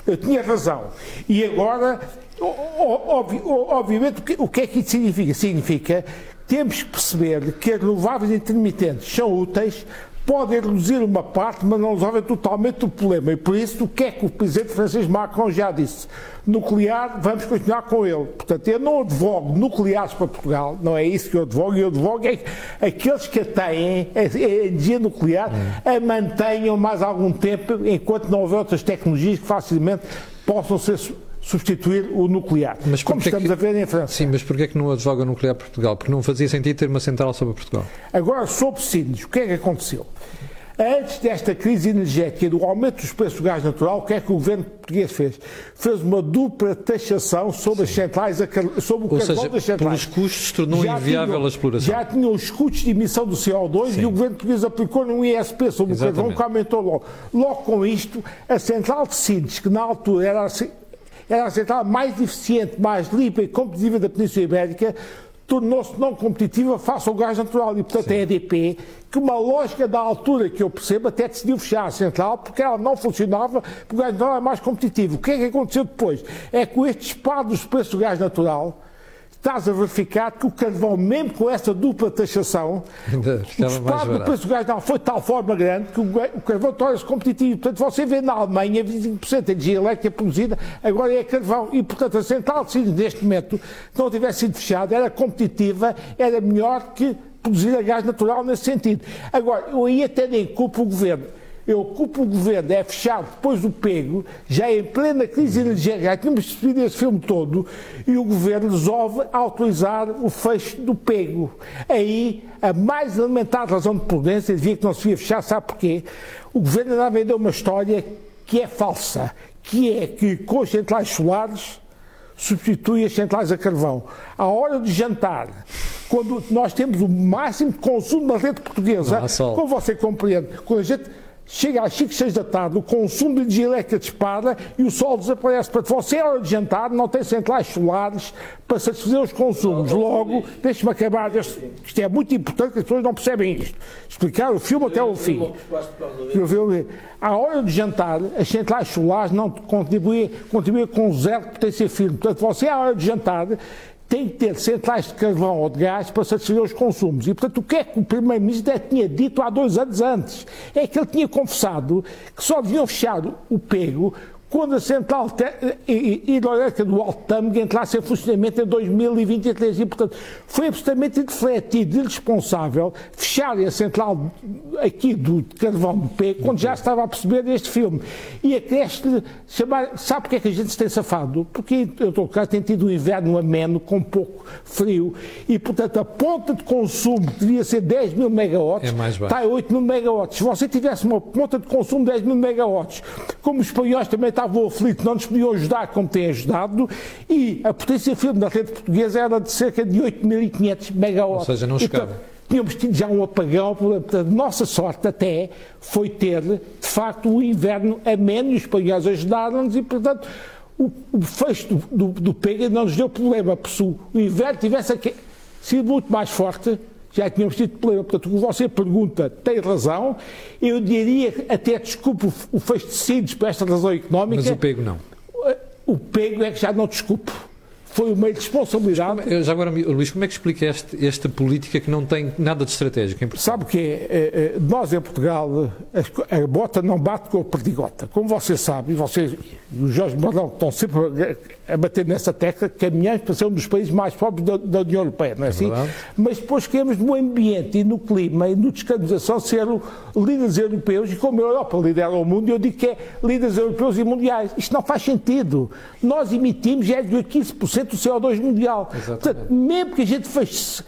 eu tinha razão. E agora obviamente, o que é que isso significa? Significa que temos que perceber que as renováveis intermitentes são úteis podem reduzir uma parte, mas não resolvem totalmente o problema. E por isso, o que é que o presidente Francisco Macron já disse? Nuclear, vamos continuar com ele. Portanto, eu não advogo nucleares para Portugal, não é isso que eu advogo, eu advogo é que aqueles que a têm, a energia nuclear, a mantenham mais algum tempo, enquanto não houver outras tecnologias que facilmente possam ser substituir o nuclear, mas como estamos que, a ver em França. Sim, mas porquê é que não advoga nuclear Portugal? Porque não fazia sentido ter uma central sobre Portugal. Agora, sobre Sines, o que é que aconteceu? Antes desta crise energética e do aumento dos preços do gás natural, o que é que o governo português fez? Fez uma dupla taxação sobre as centrais, sobre o Ou carvão seja, das centrais. pelos custos tornou já inviável tinham, a exploração. Já tinham os custos de emissão do CO2 Sim. e o governo português aplicou um ISP sobre Exatamente. o carvão que aumentou logo. Logo com isto, a central de Sines, que na altura era era a central mais eficiente, mais limpa e competitiva da Península Ibérica, tornou-se não competitiva face ao gás natural. E, portanto, Sim. a EDP, que uma lógica da altura que eu percebo, até decidiu fechar a central porque ela não funcionava, porque o gás natural é mais competitivo. O que é que aconteceu depois? É que com este disparo dos preços do gás natural, estás a verificar que o carvão, mesmo com essa dupla taxação, o disparo do preço do gás não foi de tal forma grande que o carvão torna-se competitivo. Portanto, você vê na Alemanha 25% de energia elétrica produzida, agora é carvão. E, portanto, a central de Sines, neste momento, se não tivesse sido fechada, era competitiva, era melhor que produzir a gás natural nesse sentido. Agora, eu aí até nem culpo o governo eu ocupo o governo, é fechado depois do pego, já em plena crise energética, já tínhamos percebido esse filme todo, e o governo resolve autorizar o fecho do pego. Aí, a mais elementar razão de prudência dizia que não se ia fechar, sabe porquê? O governo ainda vendeu uma história que é falsa, que é que com as centrais solares substitui as centrais a carvão. À hora de jantar, quando nós temos o máximo de consumo na rede portuguesa, como você compreende, quando a gente chega às 5, 6 da tarde, o consumo de elétrica dispara e o sol desaparece. Para você, à hora de jantar, não tem centrais solares para satisfazer os consumos. Logo, deixe-me acabar deste. Isto é muito importante as pessoas não percebem isto. Explicar o filme até o fim. À hora de jantar, as centrais solares não contribuem, contribuem com zero potência firme. Portanto, você, à hora de jantar, tem que ter centrais de carvão ou de gás para satisfazer os consumos. E, portanto, o que é que o Primeiro-Ministro tinha dito há dois anos antes? É que ele tinha confessado que só deviam fechar o pego quando a central hidroelétrica do Alto Tâmega entrasse em funcionamento em 2023 e, portanto, foi absolutamente irrefletido e irresponsável fechar a central aqui do carvão do P quando já estava a perceber este filme. E a creche chamar, sabe porque é que a gente se tem safado? Porque, em todo caso, tem tido um inverno ameno com pouco frio e, portanto, a ponta de consumo devia ser 10 mil megawatts, é está a 8 mil megawatts. Se você tivesse uma ponta de consumo de 10 mil megawatts, como os espanhóis também estavam aflitos, não nos podiam ajudar como têm ajudado, e a potência firme da rede portuguesa era de cerca de 8.500 megawatts. Ou seja, não chegava. Então, tínhamos tido já um apagão, portanto, nossa sorte até foi ter, de facto, o inverno ameno, e os espanhóis ajudaram-nos, e, portanto, o, o fecho do, do, do Pega não nos deu problema, porque se o inverno tivesse sido muito mais forte, já tínhamos tido problema. Portanto, o que você pergunta tem razão. Eu diria até desculpe o fecho de Cides por esta razão económica. Mas o pego não. O pego é que já não desculpe foi uma irresponsabilidade. Como, já agora, Luís, como é que explica este, esta política que não tem nada de estratégico? Sabe o que é? Nós em Portugal, a bota não bate com a perdigota. Como você sabe, e vocês, e o Jorge que estão sempre a bater nessa tecla, caminhamos para ser um dos países mais pobres da, da União Europeia, não é, é assim? Verdade. Mas depois queremos no ambiente e no clima e no descarbonização ser líderes europeus, e como a Europa lidera o mundo, eu digo que é líderes europeus e mundiais. Isto não faz sentido. Nós emitimos é de 15% do CO2 mundial. Exatamente. Portanto, mesmo que a gente feche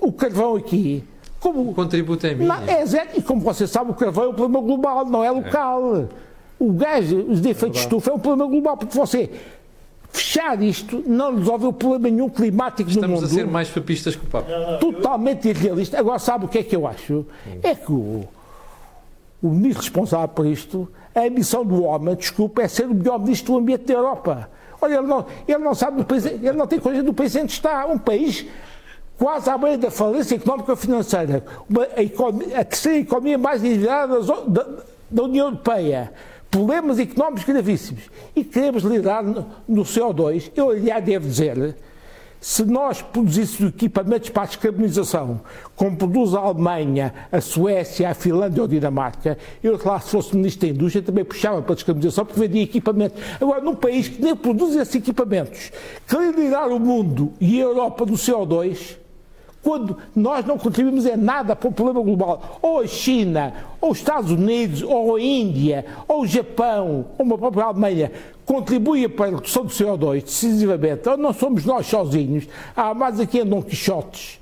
o carvão aqui, como, o contributo é mínimo. É zero. E como você sabe, o carvão é um problema global, não é local. É. O gás, os defeitos é de estufa é um problema global, porque você fechar isto não resolve o problema nenhum climático Estamos no mundo. Estamos a ser mais papistas que o Papa. Totalmente irrealista. Agora, sabe o que é que eu acho? É que o, o ministro responsável por isto, a missão do homem, desculpa, é ser o melhor ministro do ambiente da Europa. Olha, ele não, ele não sabe do país, ele não tem coisa do país onde está. Um país quase à beira da falência económica financeira. Uma, a, economia, a, terceira economia mais endividada da, da, União Europeia. Problemas económicos gravíssimos. E queremos lidar no, no CO2. Eu, aliás, devo dizer Se nós produzíssemos equipamentos para a descarbonização, como produz a Alemanha, a Suécia, a Finlândia ou a Dinamarca, eu lá se fosse Ministro da Indústria também puxava para a descarbonização porque vendia equipamentos. Agora, num país que nem produz esses equipamentos, querer liderar o mundo e a Europa no CO2, quando nós não contribuímos em nada para o problema global, ou a China, ou os Estados Unidos, ou a Índia, ou o Japão, ou a própria Alemanha, contribuem para a redução do CO2 decisivamente, ou não somos nós sozinhos, há mais aqui Dom Quixotes.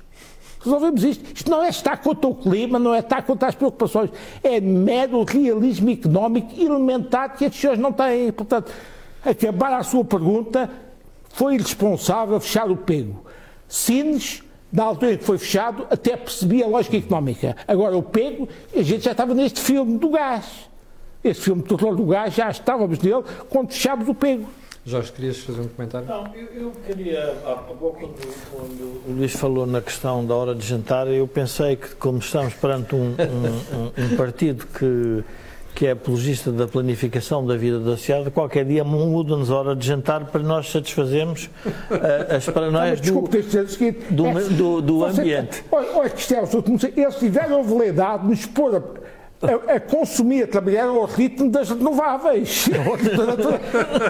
Resolvemos isto. Isto não é estar contra o clima, não é estar contra as preocupações, é mero realismo económico elementar que as pessoas não têm. Portanto, acabar a sua pergunta, foi irresponsável fechar o pego. Sines na altura em que foi fechado, até percebi a lógica económica. Agora, o pego, a gente já estava neste filme do gás. Este filme de terror do gás, já estávamos nele quando fechámos o pego. Jorge, querias fazer um comentário? Não, eu, eu queria, há pouco, quando, quando, o Luís falou na questão da hora de jantar, eu pensei que, como estamos perante um, um, um partido que que é apologista da planificação da vida da sociedade, qualquer dia muda-nos a hora de jantar para nós satisfazermos uh, as paranoias do, do, é, do, do ambiente. Olha, olha que isto é eles tiveram a validade de nos pôr a, a, a, consumir, a trabalhar ao ritmo das renováveis.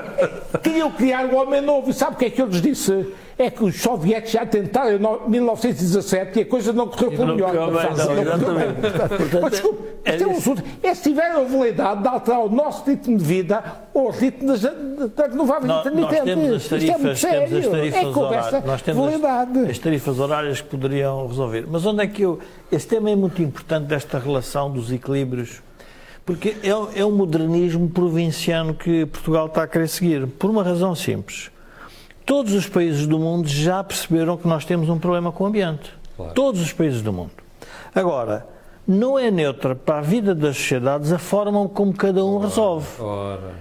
Queriam criar um homem novo e sabe o que é que eu lhes disse? É que os soviéticos já tentaram em 1917 e a coisa não correu pelo melhor. Não, não, não, Mas desculpe, é isto é um assunto. É se tiver a validade de alterar o nosso ritmo de vida ou o ritmo das, das renováveis intermitentes. Isto é muito sério. Temos as tarifas é horárias. Nós temos validade. As, as tarifas horárias que poderiam resolver. Mas onde é que eu. Esse tema é muito importante desta relação dos equilíbrios porque é, é um modernismo provinciano que Portugal está a querer seguir, por uma razão simples. Todos os países do mundo já perceberam que nós temos um problema com o ambiente. Claro. Todos os países do mundo. Agora, não é neutra para a vida das sociedades a forma como cada um ora, resolve. Ora.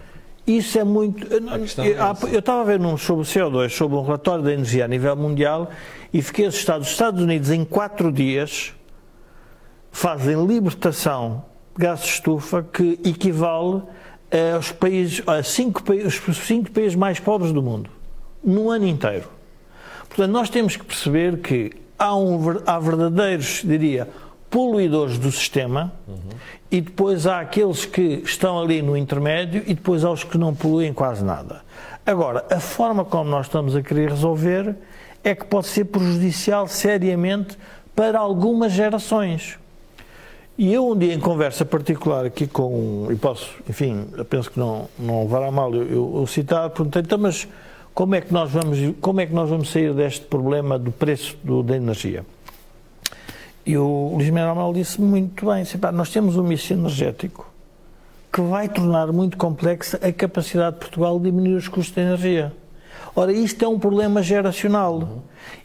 Isso é muito. Eu, é eu, estava a ver num, sobre o CO2, sobre um relatório da energia a nível mundial, e fiquei assustado. Os Estados Unidos, em quatro dias, fazem libertação de gás de estufa que equivale aos países, a cinco, os cinco países mais pobres do mundo no ano inteiro. Portanto, nós temos que perceber que há, um, há verdadeiros, diria, poluidores do sistema uhum. e depois há aqueles que estão ali no intermédio e depois há os que não poluem quase nada. Agora, a forma como nós estamos a querer resolver é que pode ser prejudicial seriamente para algumas gerações. E eu um dia em conversa particular aqui com, e posso, enfim, penso que não, não levará mal eu, eu, eu citar, perguntei, então, mas como é que nós vamos, como é que nós vamos sair deste problema do preço do, da energia? E o Luís Manuel disse muito bem, nós temos um mix energético que vai tornar muito complexa a capacidade de Portugal de diminuir os custos de energia. Ora, isto é um problema geracional. Uhum.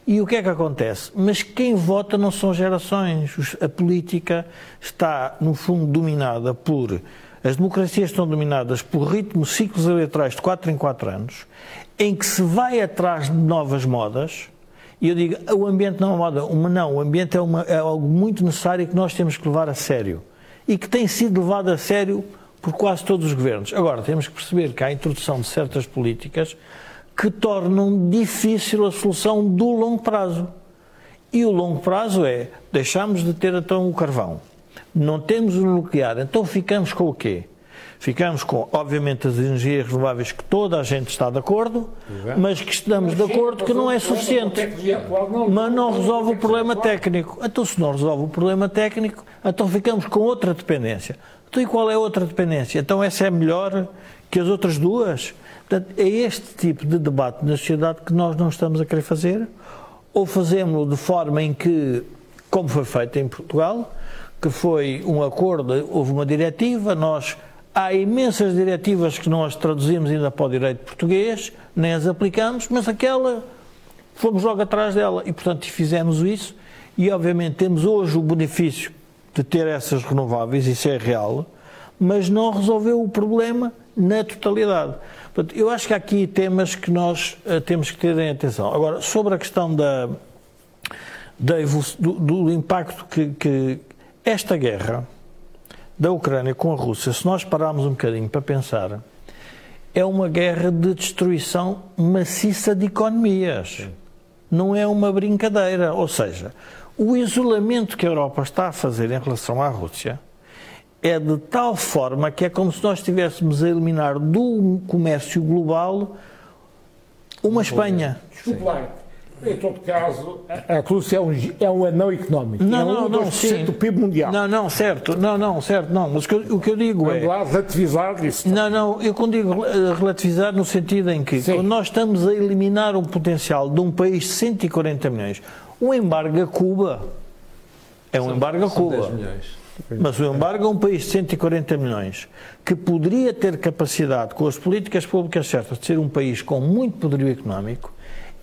E o que é que acontece? Mas quem vota não são gerações. A política está, no fundo, dominada por. As democracias estão dominadas por ritmos, ciclos eleitorais de 4 em 4 anos em que se vai atrás de novas modas, e eu digo, o ambiente não é uma moda, uma não, o ambiente é, uma, é algo muito necessário que nós temos que levar a sério. E que tem sido levado a sério por quase todos os governos. Agora, temos que perceber que há a introdução de certas políticas que tornam difícil a solução do longo prazo. E o longo prazo é, deixamos de ter então o carvão, não temos o nuclear, então ficamos com o quê? Ficamos com, obviamente, as energias renováveis que toda a gente está de acordo, mas que estamos de acordo que não é suficiente. Mas não resolve o problema técnico. Então, se não resolve o problema técnico, então ficamos com outra dependência. Então, e qual é a outra dependência? Então, essa é melhor que as outras duas? Portanto, é este tipo de debate na sociedade que nós não estamos a querer fazer, ou fazemos-lo de forma em que, como foi feito em Portugal, que foi um acordo, houve uma diretiva, nós Há imensas diretivas que nós traduzimos ainda para o direito português, nem as aplicamos, mas aquela fomos logo atrás dela e, portanto, fizemos isso. E, obviamente, temos hoje o benefício de ter essas renováveis, isso é real, mas não resolveu o problema na totalidade. Portanto, eu acho que há aqui temas que nós uh, temos que ter em atenção. Agora, sobre a questão da, da do, do, impacto que, que esta guerra da Ucrânia com a Rússia, se nós pararmos um bocadinho para pensar, é uma guerra de destruição maciça de economias. Sim. não é uma brincadeira. Ou seja, o isolamento que a Europa está a fazer em relação à Rússia é de tal forma que é como se nós estivéssemos a eliminar do comércio global uma Espanha. Desculpe lá. Em todo caso, a Rússia é um, é um anão económico. Não, é um não, não, sim. do PIB mundial. Não, não, certo. Não, não, certo, não. Mas o que eu, o que eu digo Vamos é... lá relativizar isso. Não, não, eu quando digo relativizar no sentido em que quando nós estamos a eliminar um potencial de um país de 140 milhões, o embargo a Cuba é um embargo a Cuba. Mas o embargo a um país de 140 milhões, que poderia ter capacidade, com as políticas públicas certas, de ser um país com muito poderio económico,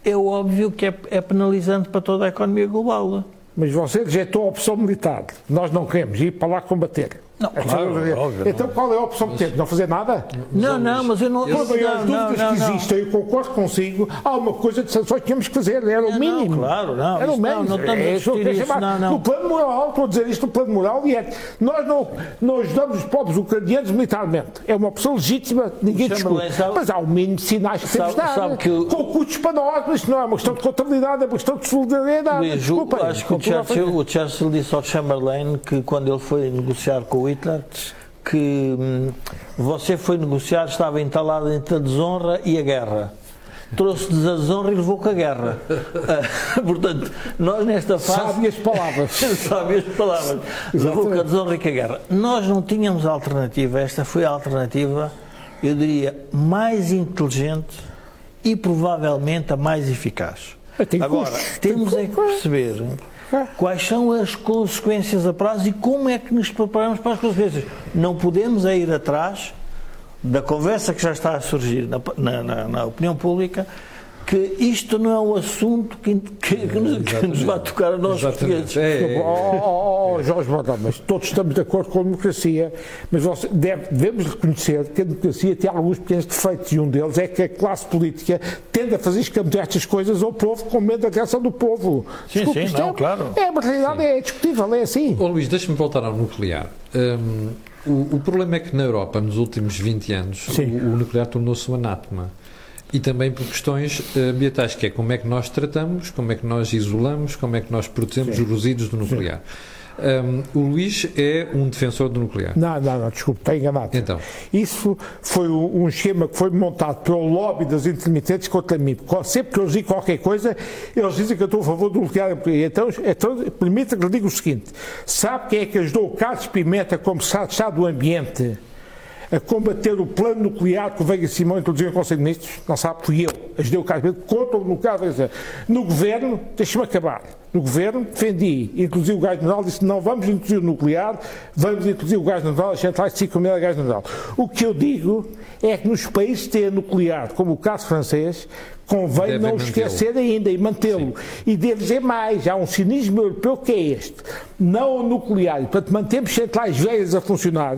é óbvio que é, é penalizante para toda a economia global. Mas você rejeitou a opção militar. Nós não queremos ir para lá combater. Não, claro, óbvio, então não. qual é a opção que temos? Não fazer nada? Não, não, mas eu não... Quando não, as dúvidas não, que existem, eu concordo consigo, há uma coisa de sanções que tínhamos que fazer, era o mínimo. claro, não. Era o mínimo. Não, a é, isso, não, não. No plano moral, estou a dizer isto no plano moral, e é nós não, não ajudamos os pobres ucranianos militarmente. É uma opção legítima, ninguém discute. Mas há o mínimo de sinais que temos de dar, que com custos para nós, mas não é uma questão de contabilidade, é uma questão de solidariedade. Luís, Desculpa, acho que o Churchill, o Churchill disse ao Chamberlain que quando ele foi negociar com o Hitler que hum, você foi negociar, estava entalado entre a desonra e a guerra. Trouxe-nos a desonra e levou com a guerra. Uh, portanto, nós nesta fase. Sabe as palavras. Sabe as palavras. Levou com a desonra e com a guerra. Nós não tínhamos alternativa. Esta foi a alternativa, eu diria, mais inteligente e provavelmente a mais eficaz. Agora, temos é que perceber Quais são as consequências a prazo e como é que nos preparamos para as consequências? Não podemos é ir atrás da conversa que já está a surgir na, na, na opinião pública que isto não é um assunto que, que, que, nos, que nos, vai tocar a nós portugueses. É, é, é. Oh, oh, oh, Jorge Magal, mas todos estamos de acordo com a democracia, mas você, deve, devemos reconhecer que a democracia tem alguns pequenos defeitos e um deles é que a classe política tende a fazer escamotear estas coisas ao povo com medo da reação do povo. Sim, Desculpe, sim, não, é, claro. É, mas a realidade sim. é discutível, é assim. Ô Luís, deixa-me voltar ao nuclear. Um, o, o, problema é que na Europa, nos últimos 20 anos, o, o nuclear tornou-se um anátema. E também por questões eh, ambientais, que é como é que nós tratamos, como é que nós isolamos, como é que nós protegemos Sim. os resíduos do nuclear. Um, o Luís é um defensor do nuclear. Não, não, não, desculpe, está enganado. Então. Isso foi um, esquema que foi montado pelo lobby das intermitentes contra mim. Sempre que eu digo qualquer coisa, eles dizem que eu estou a favor do nuclear. Então, então permita que lhe diga o seguinte: sabe quem é que ajudou o Carlos Pimenta como Estado do Ambiente? A combater o plano nuclear que o Veiga Simão introduziu no Conselho de Ministros, não sabe, fui eu, ajudei o Carlos contra o nuclear. No governo, deixa-me acabar, no governo defendi, introduzi o gás natural, disse não vamos introduzir o nuclear, vamos introduzir o gás natural, as centrais de ciclo de gás natural. O que eu digo é que nos países que têm nuclear, como o caso francês, convém Deve não esquecer ainda e mantê-lo. E devo dizer mais, há um cinismo europeu que é este, não o nuclear. Portanto, mantemos centrais velhas a funcionar,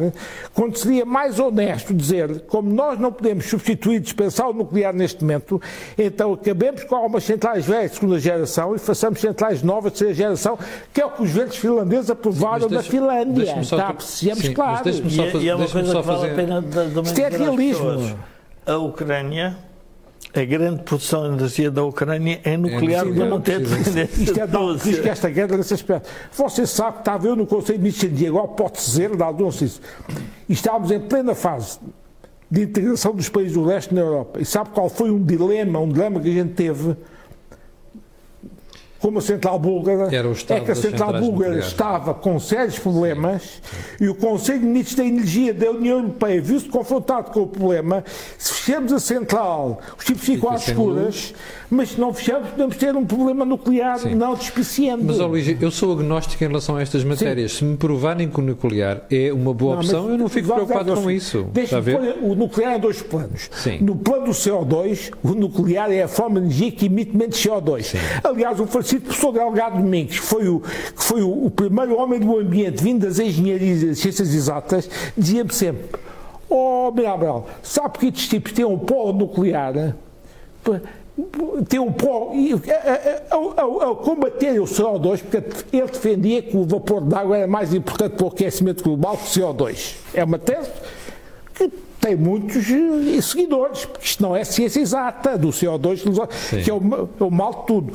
quando seria mais honesto dizer, como nós não podemos substituir, dispensar o nuclear neste momento, então acabemos com algumas centrais velhas de segunda geração e façamos centrais novas de terceira geração, que é o que os velhos finlandeses aprovaram na Finlândia. Está, sejamos claros. E, e é uma coisa que vale a pena de, de Isto é realismo. A Ucrânia a grande produção de energia da Ucrânia é nuclear, é para não ter dependência Isto é diz que esta guerra nesse aspecto. Você sabe que estava eu no Conselho de Ministros de agora pode dizer, dado-se isso. E estávamos em plena fase de integração dos países do leste na Europa. E sabe qual foi um dilema, um dilema que a gente teve como a central búlgara, é que a central búlgara estava com sérios problemas sim, sim. e o Conselho de Ministros da Energia da União Europeia viu-se confrontado com o problema. Se fechamos a central, os tipos ficam às escuras, mas se não fechamos, podemos ter um problema nuclear sim. não despiciente. Mas, oh, Luís, eu sou agnóstico em relação a estas matérias. Se me provarem que o nuclear é uma boa não, opção, eu não fico preocupado com isso. Deixa-me pôr o nuclear em dois planos. No plano do CO2, o nuclear é a forma de energia que emite menos CO2. Aliás, o falecido professor Delgado que foi, o, que foi o, o primeiro homem do ambiente vindo das engenharias e das ciências exatas, dizia-me sempre: Oh, Mirabel, sabe que estes tipos têm um pó nuclear? Tem um pó. Ao combater o CO2, porque ele defendia que o vapor de água era mais importante para o aquecimento global que o CO2. É uma tese que tem muitos eh, seguidores, porque isto não é ciência exata do CO2, Sim. que é o, é o mal de tudo.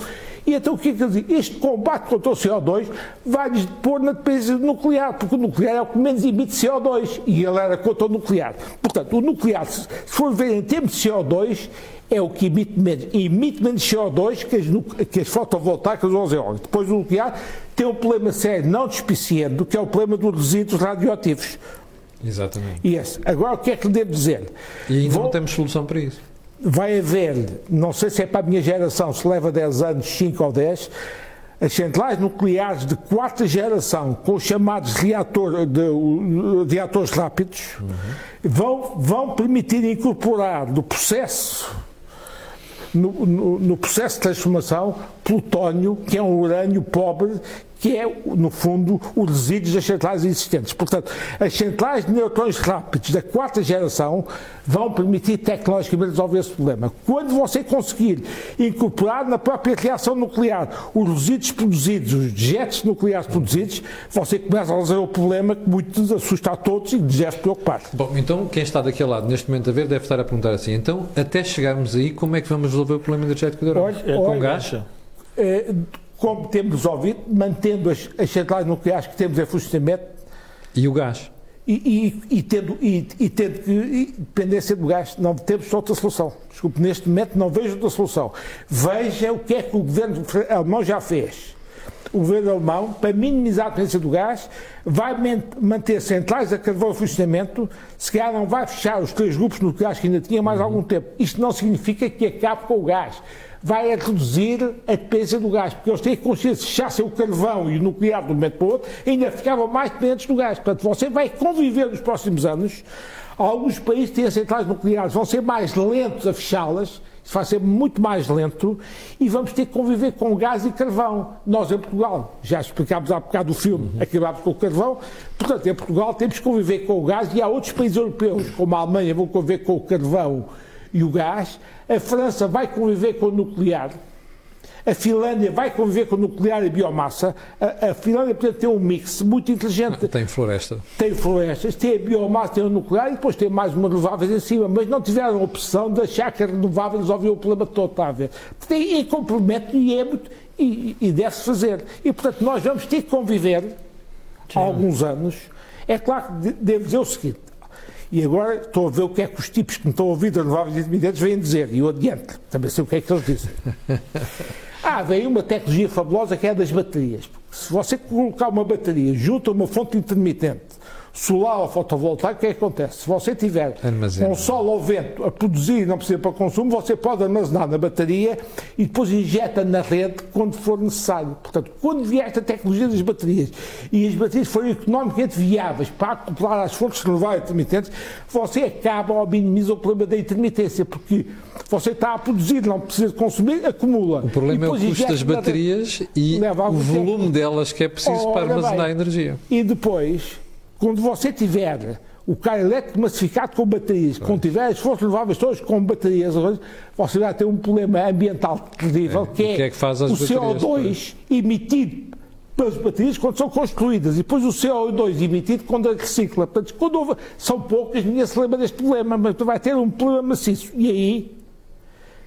E então o que é que eu digo? Este combate contra o CO2 vai-nos pôr na dependência do nuclear, porque o nuclear é o que menos emite CO2 e ele era contra o nuclear. Portanto, o nuclear, se for ver em termos de CO2, é o que emite menos. Emite menos CO2 que as, que as fotovoltaicas ou os eólicos. Depois o nuclear tem um problema sério, não despiciente, que é o problema dos resíduos radioativos. Exatamente. Esse. Agora o que é que lhe devo dizer? E ainda Vou... não temos solução para isso vai haver, não sei se é para a minha geração, se leva 10 anos, 5 ou 10, as centrais nucleares de quarta geração, com os chamados reator, de, reatores rápidos, uhum. vão, vão permitir incorporar no processo, no, no, no, processo de transformação, plutónio, que é um urânio pobre, que é, no fundo, os resíduos das centrais existentes. Portanto, as centrais de neutrões rápidos da quarta geração vão permitir tecnologicamente resolver esse problema. Quando você conseguir incorporar na própria reação nuclear os resíduos produzidos, os jets nucleares produzidos, você começa a resolver o problema que muito assusta a todos e deve preocupar. Bom, então quem está daquele lado neste momento a ver deve estar a perguntar assim, então até chegarmos aí, como é que vamos resolver o problema energético da Europa? É com gás? É, como temos resolvido, mantendo as, as centrais nucleares que temos em funcionamento. E o gás? E, e, e tendo, e, e tendo que, e dependência do gás, não temos outra solução. Desculpe, neste momento não vejo outra solução. Veja o que é que o governo alemão já fez. O governo alemão, para minimizar a dependência do gás, vai manter centrais a carvão em funcionamento, se calhar não vai fechar os três grupos nucleares que ainda tinha mais uhum. algum tempo. Isto não significa que acabe com o gás vai reduzir a dependência do gás, porque eles têm consciência, se fechassem o carvão e o nuclear de um momento para o outro, ainda ficavam mais dependentes do gás. Portanto, você vai conviver nos próximos anos. Alguns países têm centrais nucleares, vão ser mais lentos a fechá-las, isso vai ser muito mais lento e vamos ter que conviver com gás e carvão. Nós em Portugal, já explicámos há bocado do filme, uhum. acabámos com o carvão, portanto em Portugal temos que conviver com o gás e há outros países europeus, como a Alemanha, vão conviver com o carvão e o gás, a França vai conviver com o nuclear, a Finlândia vai conviver com o nuclear e biomassa. A, a Finlândia, portanto, tem um mix muito inteligente. Tem floresta. Tem florestas, tem a biomassa, tem o nuclear e depois tem mais uma renováveis em cima, mas não tiveram a opção de achar que a renovável resolveu o problema todo, está a ver? Tem, é complemento e é muito, e, e deve-se fazer. E, portanto, nós vamos ter que conviver há alguns anos. É claro que devo dizer o seguinte, e agora estou a ver o que é que os tipos que me estão a ouvir de renováveis intermitentes vêm dizer, e eu adianto, também sei o que é que eles dizem. ah, vem uma tecnologia fabulosa que é a das baterias. Se você colocar uma bateria junto a uma fonte intermitente solar ou fotovoltaico, o que é que acontece? Se você tiver um sol ou vento a produzir e não precisa para consumo, você pode armazenar na bateria e depois injeta na rede quando for necessário. Portanto, quando vier esta tecnologia das baterias e as baterias forem economicamente viáveis para acoplar às fontes renováveis intermitentes, você acaba ou minimiza o problema da intermitência, porque você está a produzir, não precisa consumir, acumula. O problema é o custo das baterias e o volume tempo. delas que é preciso Ora, para armazenar bem. energia. E depois quando você tiver o carro elétrico massificado com baterias, é. quando tiver as forças renováveis todas com baterias, você vai ter um problema ambiental terrível, é. que, é, que, é que o CO2 emitido pelas baterias quando são construídas e depois o CO2 emitido quando recicla. Portanto, quando houve, são poucas, ninguém se lembra deste problema, mas vai ter um problema maciço. E aí,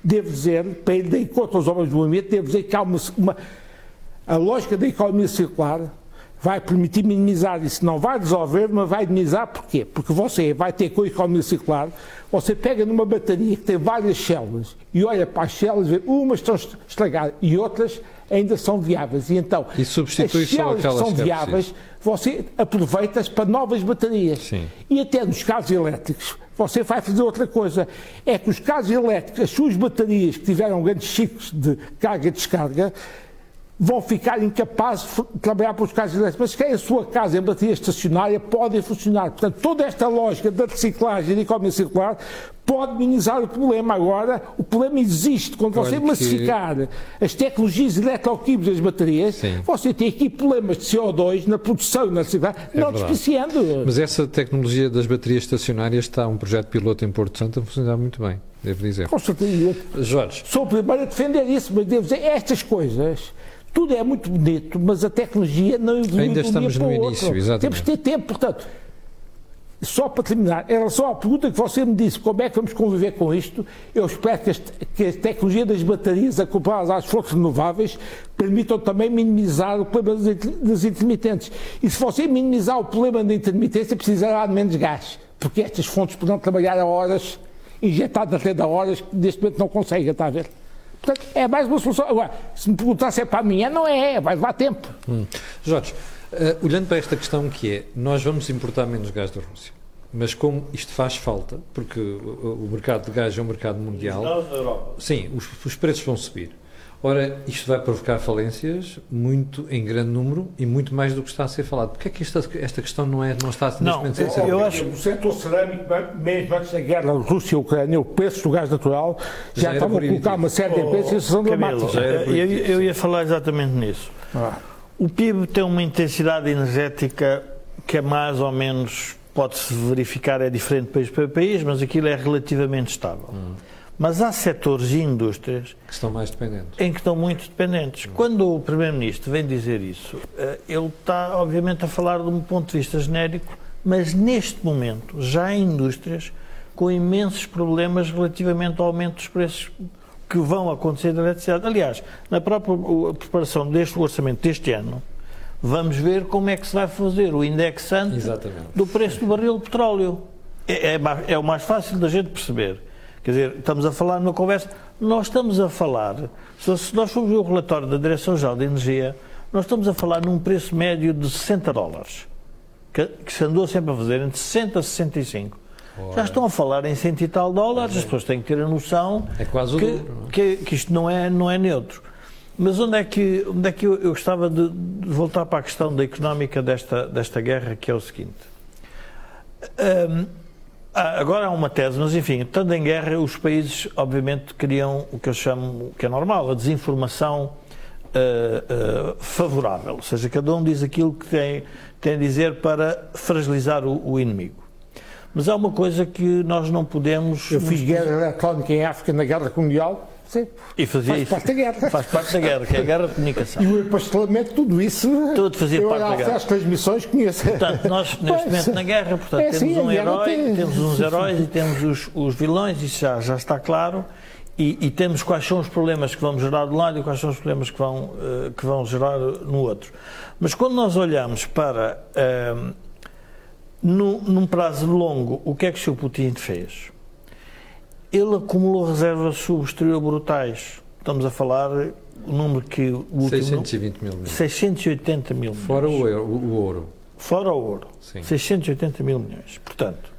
devo dizer, para ir de encontro aos homens do movimento, devo dizer que há uma, uma a lógica da economia circular vai permitir minimizar isso. Não vai resolver, mas vai minimizar porquê? Porque você vai ter com a economia circular, você pega numa bateria que tem várias células e olha para as células, vê umas estão estragadas e outras ainda são viáveis. E então, e as células que são que é viáveis, você aproveita-as para novas baterias. Sim. E até nos carros elétricos, você vai fazer outra coisa. É que os carros elétricos, as suas baterias que tiveram grandes ciclos de carga e descarga, vão ficar incapazes de trabalhar para os carros elétricos. Mas quem a sua casa em bateria estacionária podem funcionar. Portanto, toda esta lógica da reciclagem e da economia circular pode minimizar o problema. Agora, o problema existe. Quando você massificar que... as tecnologias eletroquímicas das baterias, Sim. você tem aqui problemas de CO2 na produção e na reciclagem, é não despiciando. Mas essa tecnologia das baterias estacionárias está um projeto piloto em Porto Santo a funcionar muito bem, devo dizer. Com certeza. Jorge. Sou o primeiro a defender isso, mas devo dizer, estas coisas tudo é muito bonito, mas a tecnologia não evolui Ainda estamos no início, outro. exatamente. Temos que ter tempo, portanto, Só para terminar, em relação à pergunta que você me disse, como é que vamos conviver com isto, eu espero que, este, que a tecnologia das baterias acopladas às fontes renováveis permitam também minimizar o problema das intermitentes. E se você minimizar o problema da intermitência, precisará de menos gás, porque estas fontes poderão trabalhar a horas, injetadas rede a horas, que neste momento não conseguem, está a ver? Portanto, é mais uma solução. Agora, se me perguntar se é para amanhã, não é, vai levar tempo. Hum. Jorge, uh, olhando para esta questão que é, nós vamos importar menos gás da Rússia, mas como isto faz falta, porque o, o mercado de gás é um mercado mundial, sim, os, os preços vão subir. Ora, isto vai provocar falências muito em grande número e muito mais do que está a ser falado. Porquê é que esta, esta questão não, é, não está não, neste momento a ser eu acho O setor cerâmico, mesmo antes da guerra Rússia e Ucrânia, o preço do gás natural já, já estava a colocar uma série de empresas oh, dramáticas. Eu, eu ia falar exatamente nisso. Ah. O PIB tem uma intensidade energética que é mais ou menos, pode-se verificar, é diferente país para país, mas aquilo é relativamente estável. Hum. Mas há setores e indústrias que estão mais dependentes. Em que estão muito dependentes. Quando o Primeiro-Ministro vem dizer isso, eh, ele está, obviamente, a falar de um ponto de vista genérico, mas neste momento já há indústrias com imensos problemas relativamente ao aumento dos preços que vão acontecer da eletricidade. Aliás, na própria preparação deste orçamento deste ano, vamos ver como é que se vai fazer o indexante Exatamente. do preço do barril de petróleo. É, é, é o mais fácil da gente perceber Quer dizer, estamos a falar numa conversa. Nós estamos a falar, se nós formos ver o relatório da Direção-Geral de Energia, nós estamos a falar num preço médio de 60 dólares, que, que se andou sempre a fazer entre 60 a 65. Ora. Já estão a falar em 100 e tal dólares, as pessoas têm que ter a noção é quase que, é? que, que, isto não é, não é neutro. Mas onde é que, onde é que eu, eu gostava de, de, voltar para a questão da económica desta, desta guerra, que é o seguinte. Um, agora há uma tese, mas enfim, estando em guerra, os países obviamente criam o que eu chamo, que é normal, a desinformação uh, uh, favorável. Ou seja, cada um diz aquilo que tem, tem a dizer para fragilizar o, o inimigo. Mas há uma coisa que nós não podemos. Eu fiz guerra eletrónica em África na Guerra Colonial Sim. E fazia faz isso. parte da guerra. Faz parte da guerra, que é a guerra de comunicação. E o empastelamento, tudo isso. Tudo fazia eu parte da guerra. as transmissões conheço. Portanto, nós neste momento na guerra, portanto, é, temos sim, um herói, tem... temos uns heróis e temos os, os vilões, isso já, já está claro. E, e, temos quais são os problemas que vamos gerar de um lado e quais são os problemas que vão, uh, que vão gerar no outro. Mas quando nós olhamos para, no, num prazo longo, o que é que o Sr. Putin fez? Ele acumulou reservas subexterior brutais. Estamos a falar o número que o último... 620 mil milhões. 680 mil milhões. Fora o, euro, o ouro. Fora o ouro. Sim. 680 mil milhões. Portanto,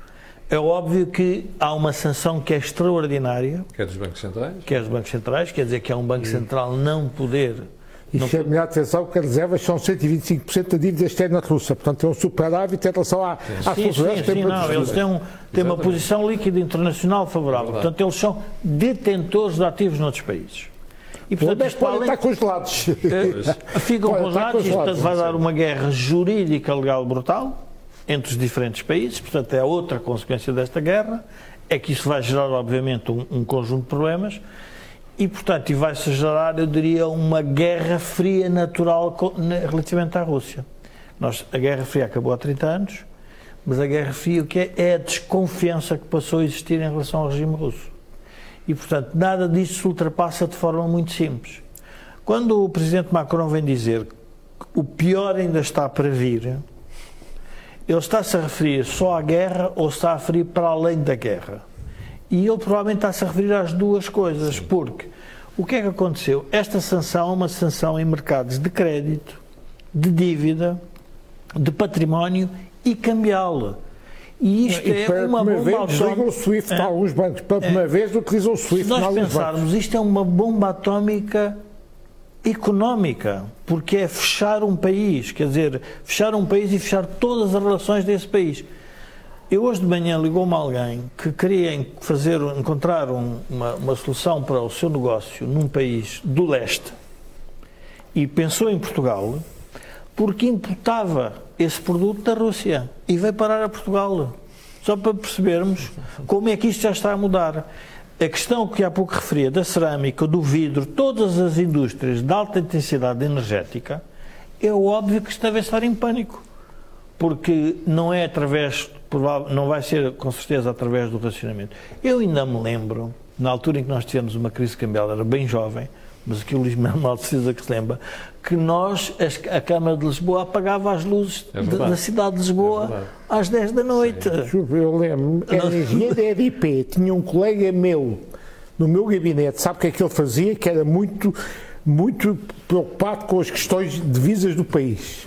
é óbvio que há uma sanção que é extraordinária. Que é dos bancos centrais. Que é dos bancos centrais, quer dizer que é um banco central não poder e não... chama a atenção que as reservas são 125% da dívida externa russa, portanto tem um superávit em relação à, às sim, sim, sim, sim não, Eles têm, um, têm uma posição líquida internacional favorável, é portanto eles são detentores de ativos noutros países. E, portanto, isto podem estar congelados. Uh, ficam congelados, isto vai dar uma guerra jurídica legal brutal entre os diferentes países, portanto é outra consequência desta guerra, é que isso vai gerar obviamente um, um conjunto de problemas e, portanto, e vai-se gerar, eu diria, uma guerra fria natural relativamente à Rússia. Nós, a Guerra Fria acabou há 30 anos, mas a Guerra Fria o que é? É a desconfiança que passou a existir em relação ao regime russo. E, portanto, nada disso se ultrapassa de forma muito simples. Quando o Presidente Macron vem dizer que o pior ainda está para vir, ele está-se a referir só à guerra ou está a referir para além da guerra? E ele provavelmente está-se a referir às duas coisas, Sim. porque o que é que aconteceu? Esta sanção é uma sanção em mercados de crédito, de dívida, de património e cambial. E isto e é uma bomba vez, atómica. o SWIFT, é, alguns bancos, pela é, primeira vez, utilizam o SWIFT. Se nós pensarmos, bancos. isto é uma bomba atómica económica, porque é fechar um país, quer dizer, fechar um país e fechar todas as relações desse país. Eu hoje de manhã ligou-me alguém que queria fazer, encontrar um, uma, uma solução para o seu negócio num país do leste e pensou em Portugal porque importava esse produto da Rússia e veio parar a Portugal. Só para percebermos como é que isto já está a mudar. A questão que há pouco referia da cerâmica, do vidro, todas as indústrias de alta intensidade energética, é óbvio que devem estar em pânico. Porque não é através não vai ser com certeza através do racionamento. Eu ainda me lembro, na altura em que nós tivemos uma crise cambial, era bem jovem, mas aqui o Luís Manuel precisa que se lembra, que nós, a Câmara de Lisboa, apagava as luzes é da cidade de Lisboa é às 10 da noite. Eu lembro, era engenheiro da EDP, tinha um colega meu no meu gabinete, sabe o que é que ele fazia? Que era muito, muito preocupado com as questões de visas do país.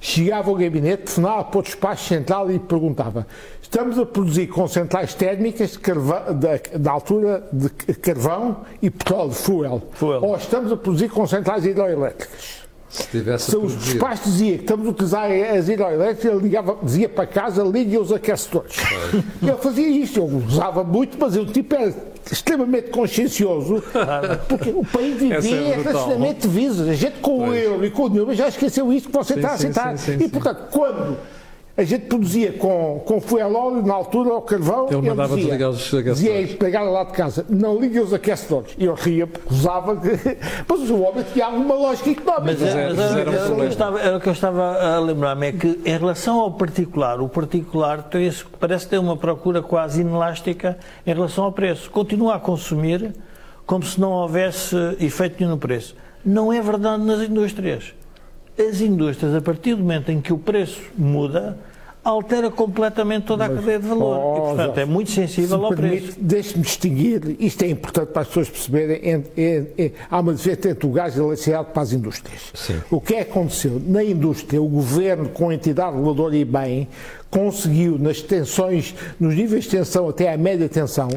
Chegava ao gabinete, telefonava para o despacho central e perguntava: estamos a produzir com centrais térmicas carvão, da, da, altura de carvão e petróleo, fuel, fuel. ou estamos a produzir com centrais hidroelétricas? Se os despachos dizia que estamos a utilizar as hidroelétricas, ele ligava, dizia para casa, ligue os aquecedores. Ele fazia isto, eu usava muito, mas o tipo era extremamente consciencioso, porque o país vivia é racionamento de visas. A gente com pois. o euro e com o Nilma já esqueceu isto que você sim, está a citar. Sim, sim, e, portanto, quando a gente produzia com, com fuel óleo, na altura, ao carvão. Ele, ele mandava dizia, desligar os aquecedores. Dizia pegar lá de casa, não ligue os aquecedores. E eu ria, usava, mas o homem tinha alguma lógica económica. Mas, é, mas era, era, era, o estava, era, o que eu estava a lembrar-me, é que em relação ao particular, o particular tem, parece ter uma procura quase inelástica em relação ao preço. Continua a consumir como se não houvesse efeito nenhum no preço. Não é verdade nas indústrias as indústrias, a partir do momento em que o preço muda, altera completamente toda a Mas, cadeia de valor. Oh, e, portanto, é muito sensível se ao permite, preço. Deixe-me distinguir, isto é importante para as pessoas perceberem, há uma diferença entre o gás e a eletricidade para as indústrias. Sim. O que é que aconteceu? Na indústria, o governo, com a entidade reguladora e bem, conseguiu, nas tensões, nos níveis de tensão até à média tensão,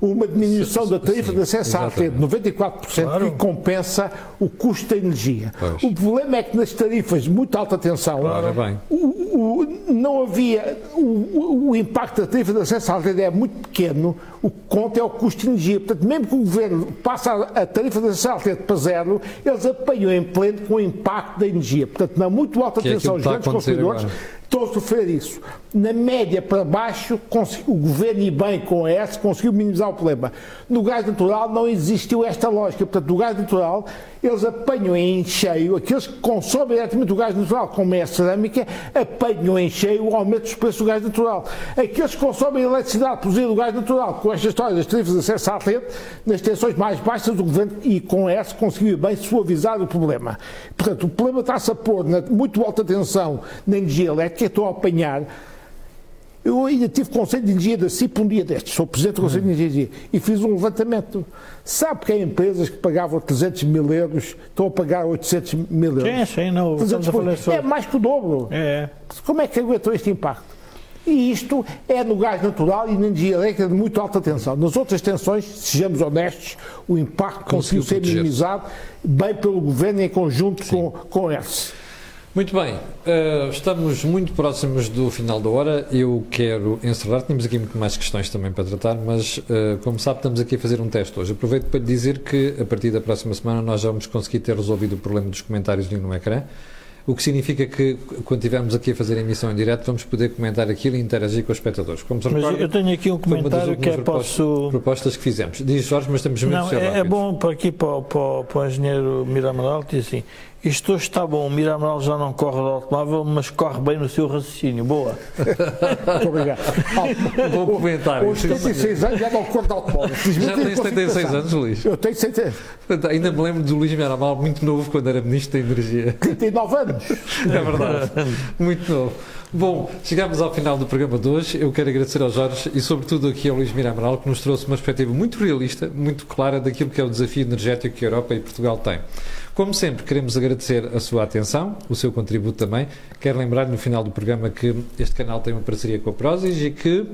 uma diminuição sim, da tarifa sim, de acesso à rede de 94% claro. que compensa o custo da energia. Pois. O problema é que nas tarifas de muito alta tensão claro, o, o, não havia o, o, impacto da tarifa de acesso à rede é muito pequeno, o que conta é o custo de energia. Portanto, mesmo que o governo passe a, tarifa de acesso à rede para zero, eles apanham em pleno com o impacto da energia. Portanto, na muito alta que tensão, é os grandes consumidores estão a sofrer isso. Na média para baixo, o governo e bem com a S conseguiu minimizar o problema. No gás natural não existiu esta lógica. Portanto, no gás natural, eles apanham em cheio, aqueles que consomem diretamente o gás natural, como é a cerâmica, apanham em cheio o aumento dos preços do gás natural. Aqueles que consomem eletricidade produzida do gás natural, com esta história das tarifas de acesso à rede, nas tensões mais baixas, o governo e com a S conseguiu bem suavizar o problema. Portanto, o problema está-se a pôr na muito alta tensão na energia elétrica, estou a apanhar eu ainda tive Conselho de Energia da CIP um dia destes, sou Presidente do Conselho de Energia, e fiz um levantamento. Sabe que há empresas que pagavam 300 mil euros, estão a pagar 800 mil euros? Sim, sim, não. É mais que o dobro. É. Como é que aguentou este impacto? E isto é no gás natural e na energia elétrica de muito alta tensão. Nas outras tensões, sejamos honestos, o impacto conseguiu, conseguiu ser minimizado bem pelo Governo em conjunto sim. com, com esse. Muito bem, uh, estamos muito próximos do final da hora. Eu quero encerrar. Tínhamos aqui muito mais questões também para tratar, mas uh, como sabe, estamos aqui a fazer um teste hoje. Aproveito para lhe dizer que a partir da próxima semana nós já vamos conseguir ter resolvido o problema dos comentários no ecrã. O que significa que, quando estivermos aqui a fazer a emissão em direto, vamos poder comentar aquilo e interagir com os espectadores. Como se recorda, mas eu tenho aqui um comentário que é propostas, posso... propostas que fizemos. Diz Jorge, mas estamos muito Não, é, é, bom para aqui para, para, para o engenheiro Miramaral, diz assim, isto hoje está bom, o Miramal já não corre de automóvel, mas corre bem no seu raciocínio. Boa. Muito obrigado. Bom comentário. Hoje 76 anos já não corre de automóvel. Já tem 76 anos, Luís? Eu tenho 76. Ainda me lembro do Luís Miramal muito novo quando era Ministro da Energia. 39 anos. É verdade. Muito novo. Bom, chegamos ao final do programa de hoje. Eu quero agradecer ao Jorge e, sobretudo, aqui ao Luís Miramal, que nos trouxe uma perspectiva muito realista, muito clara daquilo que é o desafio energético que a Europa e Portugal têm. Como sempre, queremos agradecer a sua atenção, o seu contributo também. Quero lembrar no final do programa que este canal tem uma parceria com a Prozis e que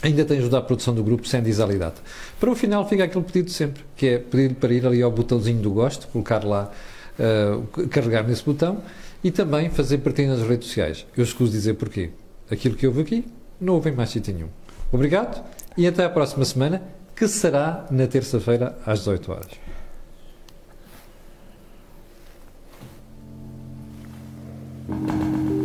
ainda tem ajudado a produção do grupo sem disalidade. Para o final fica aquele pedido sempre, que é pedir para ir ali ao botãozinho do gosto, colocar lá, uh, carregar nesse botão e também fazer partilha nas redes sociais. Eu escuso dizer porquê. Aquilo que houve aqui, não houve em mais sítio nenhum. Obrigado e até à próxima semana, que será na terça-feira às 18 horas. うん。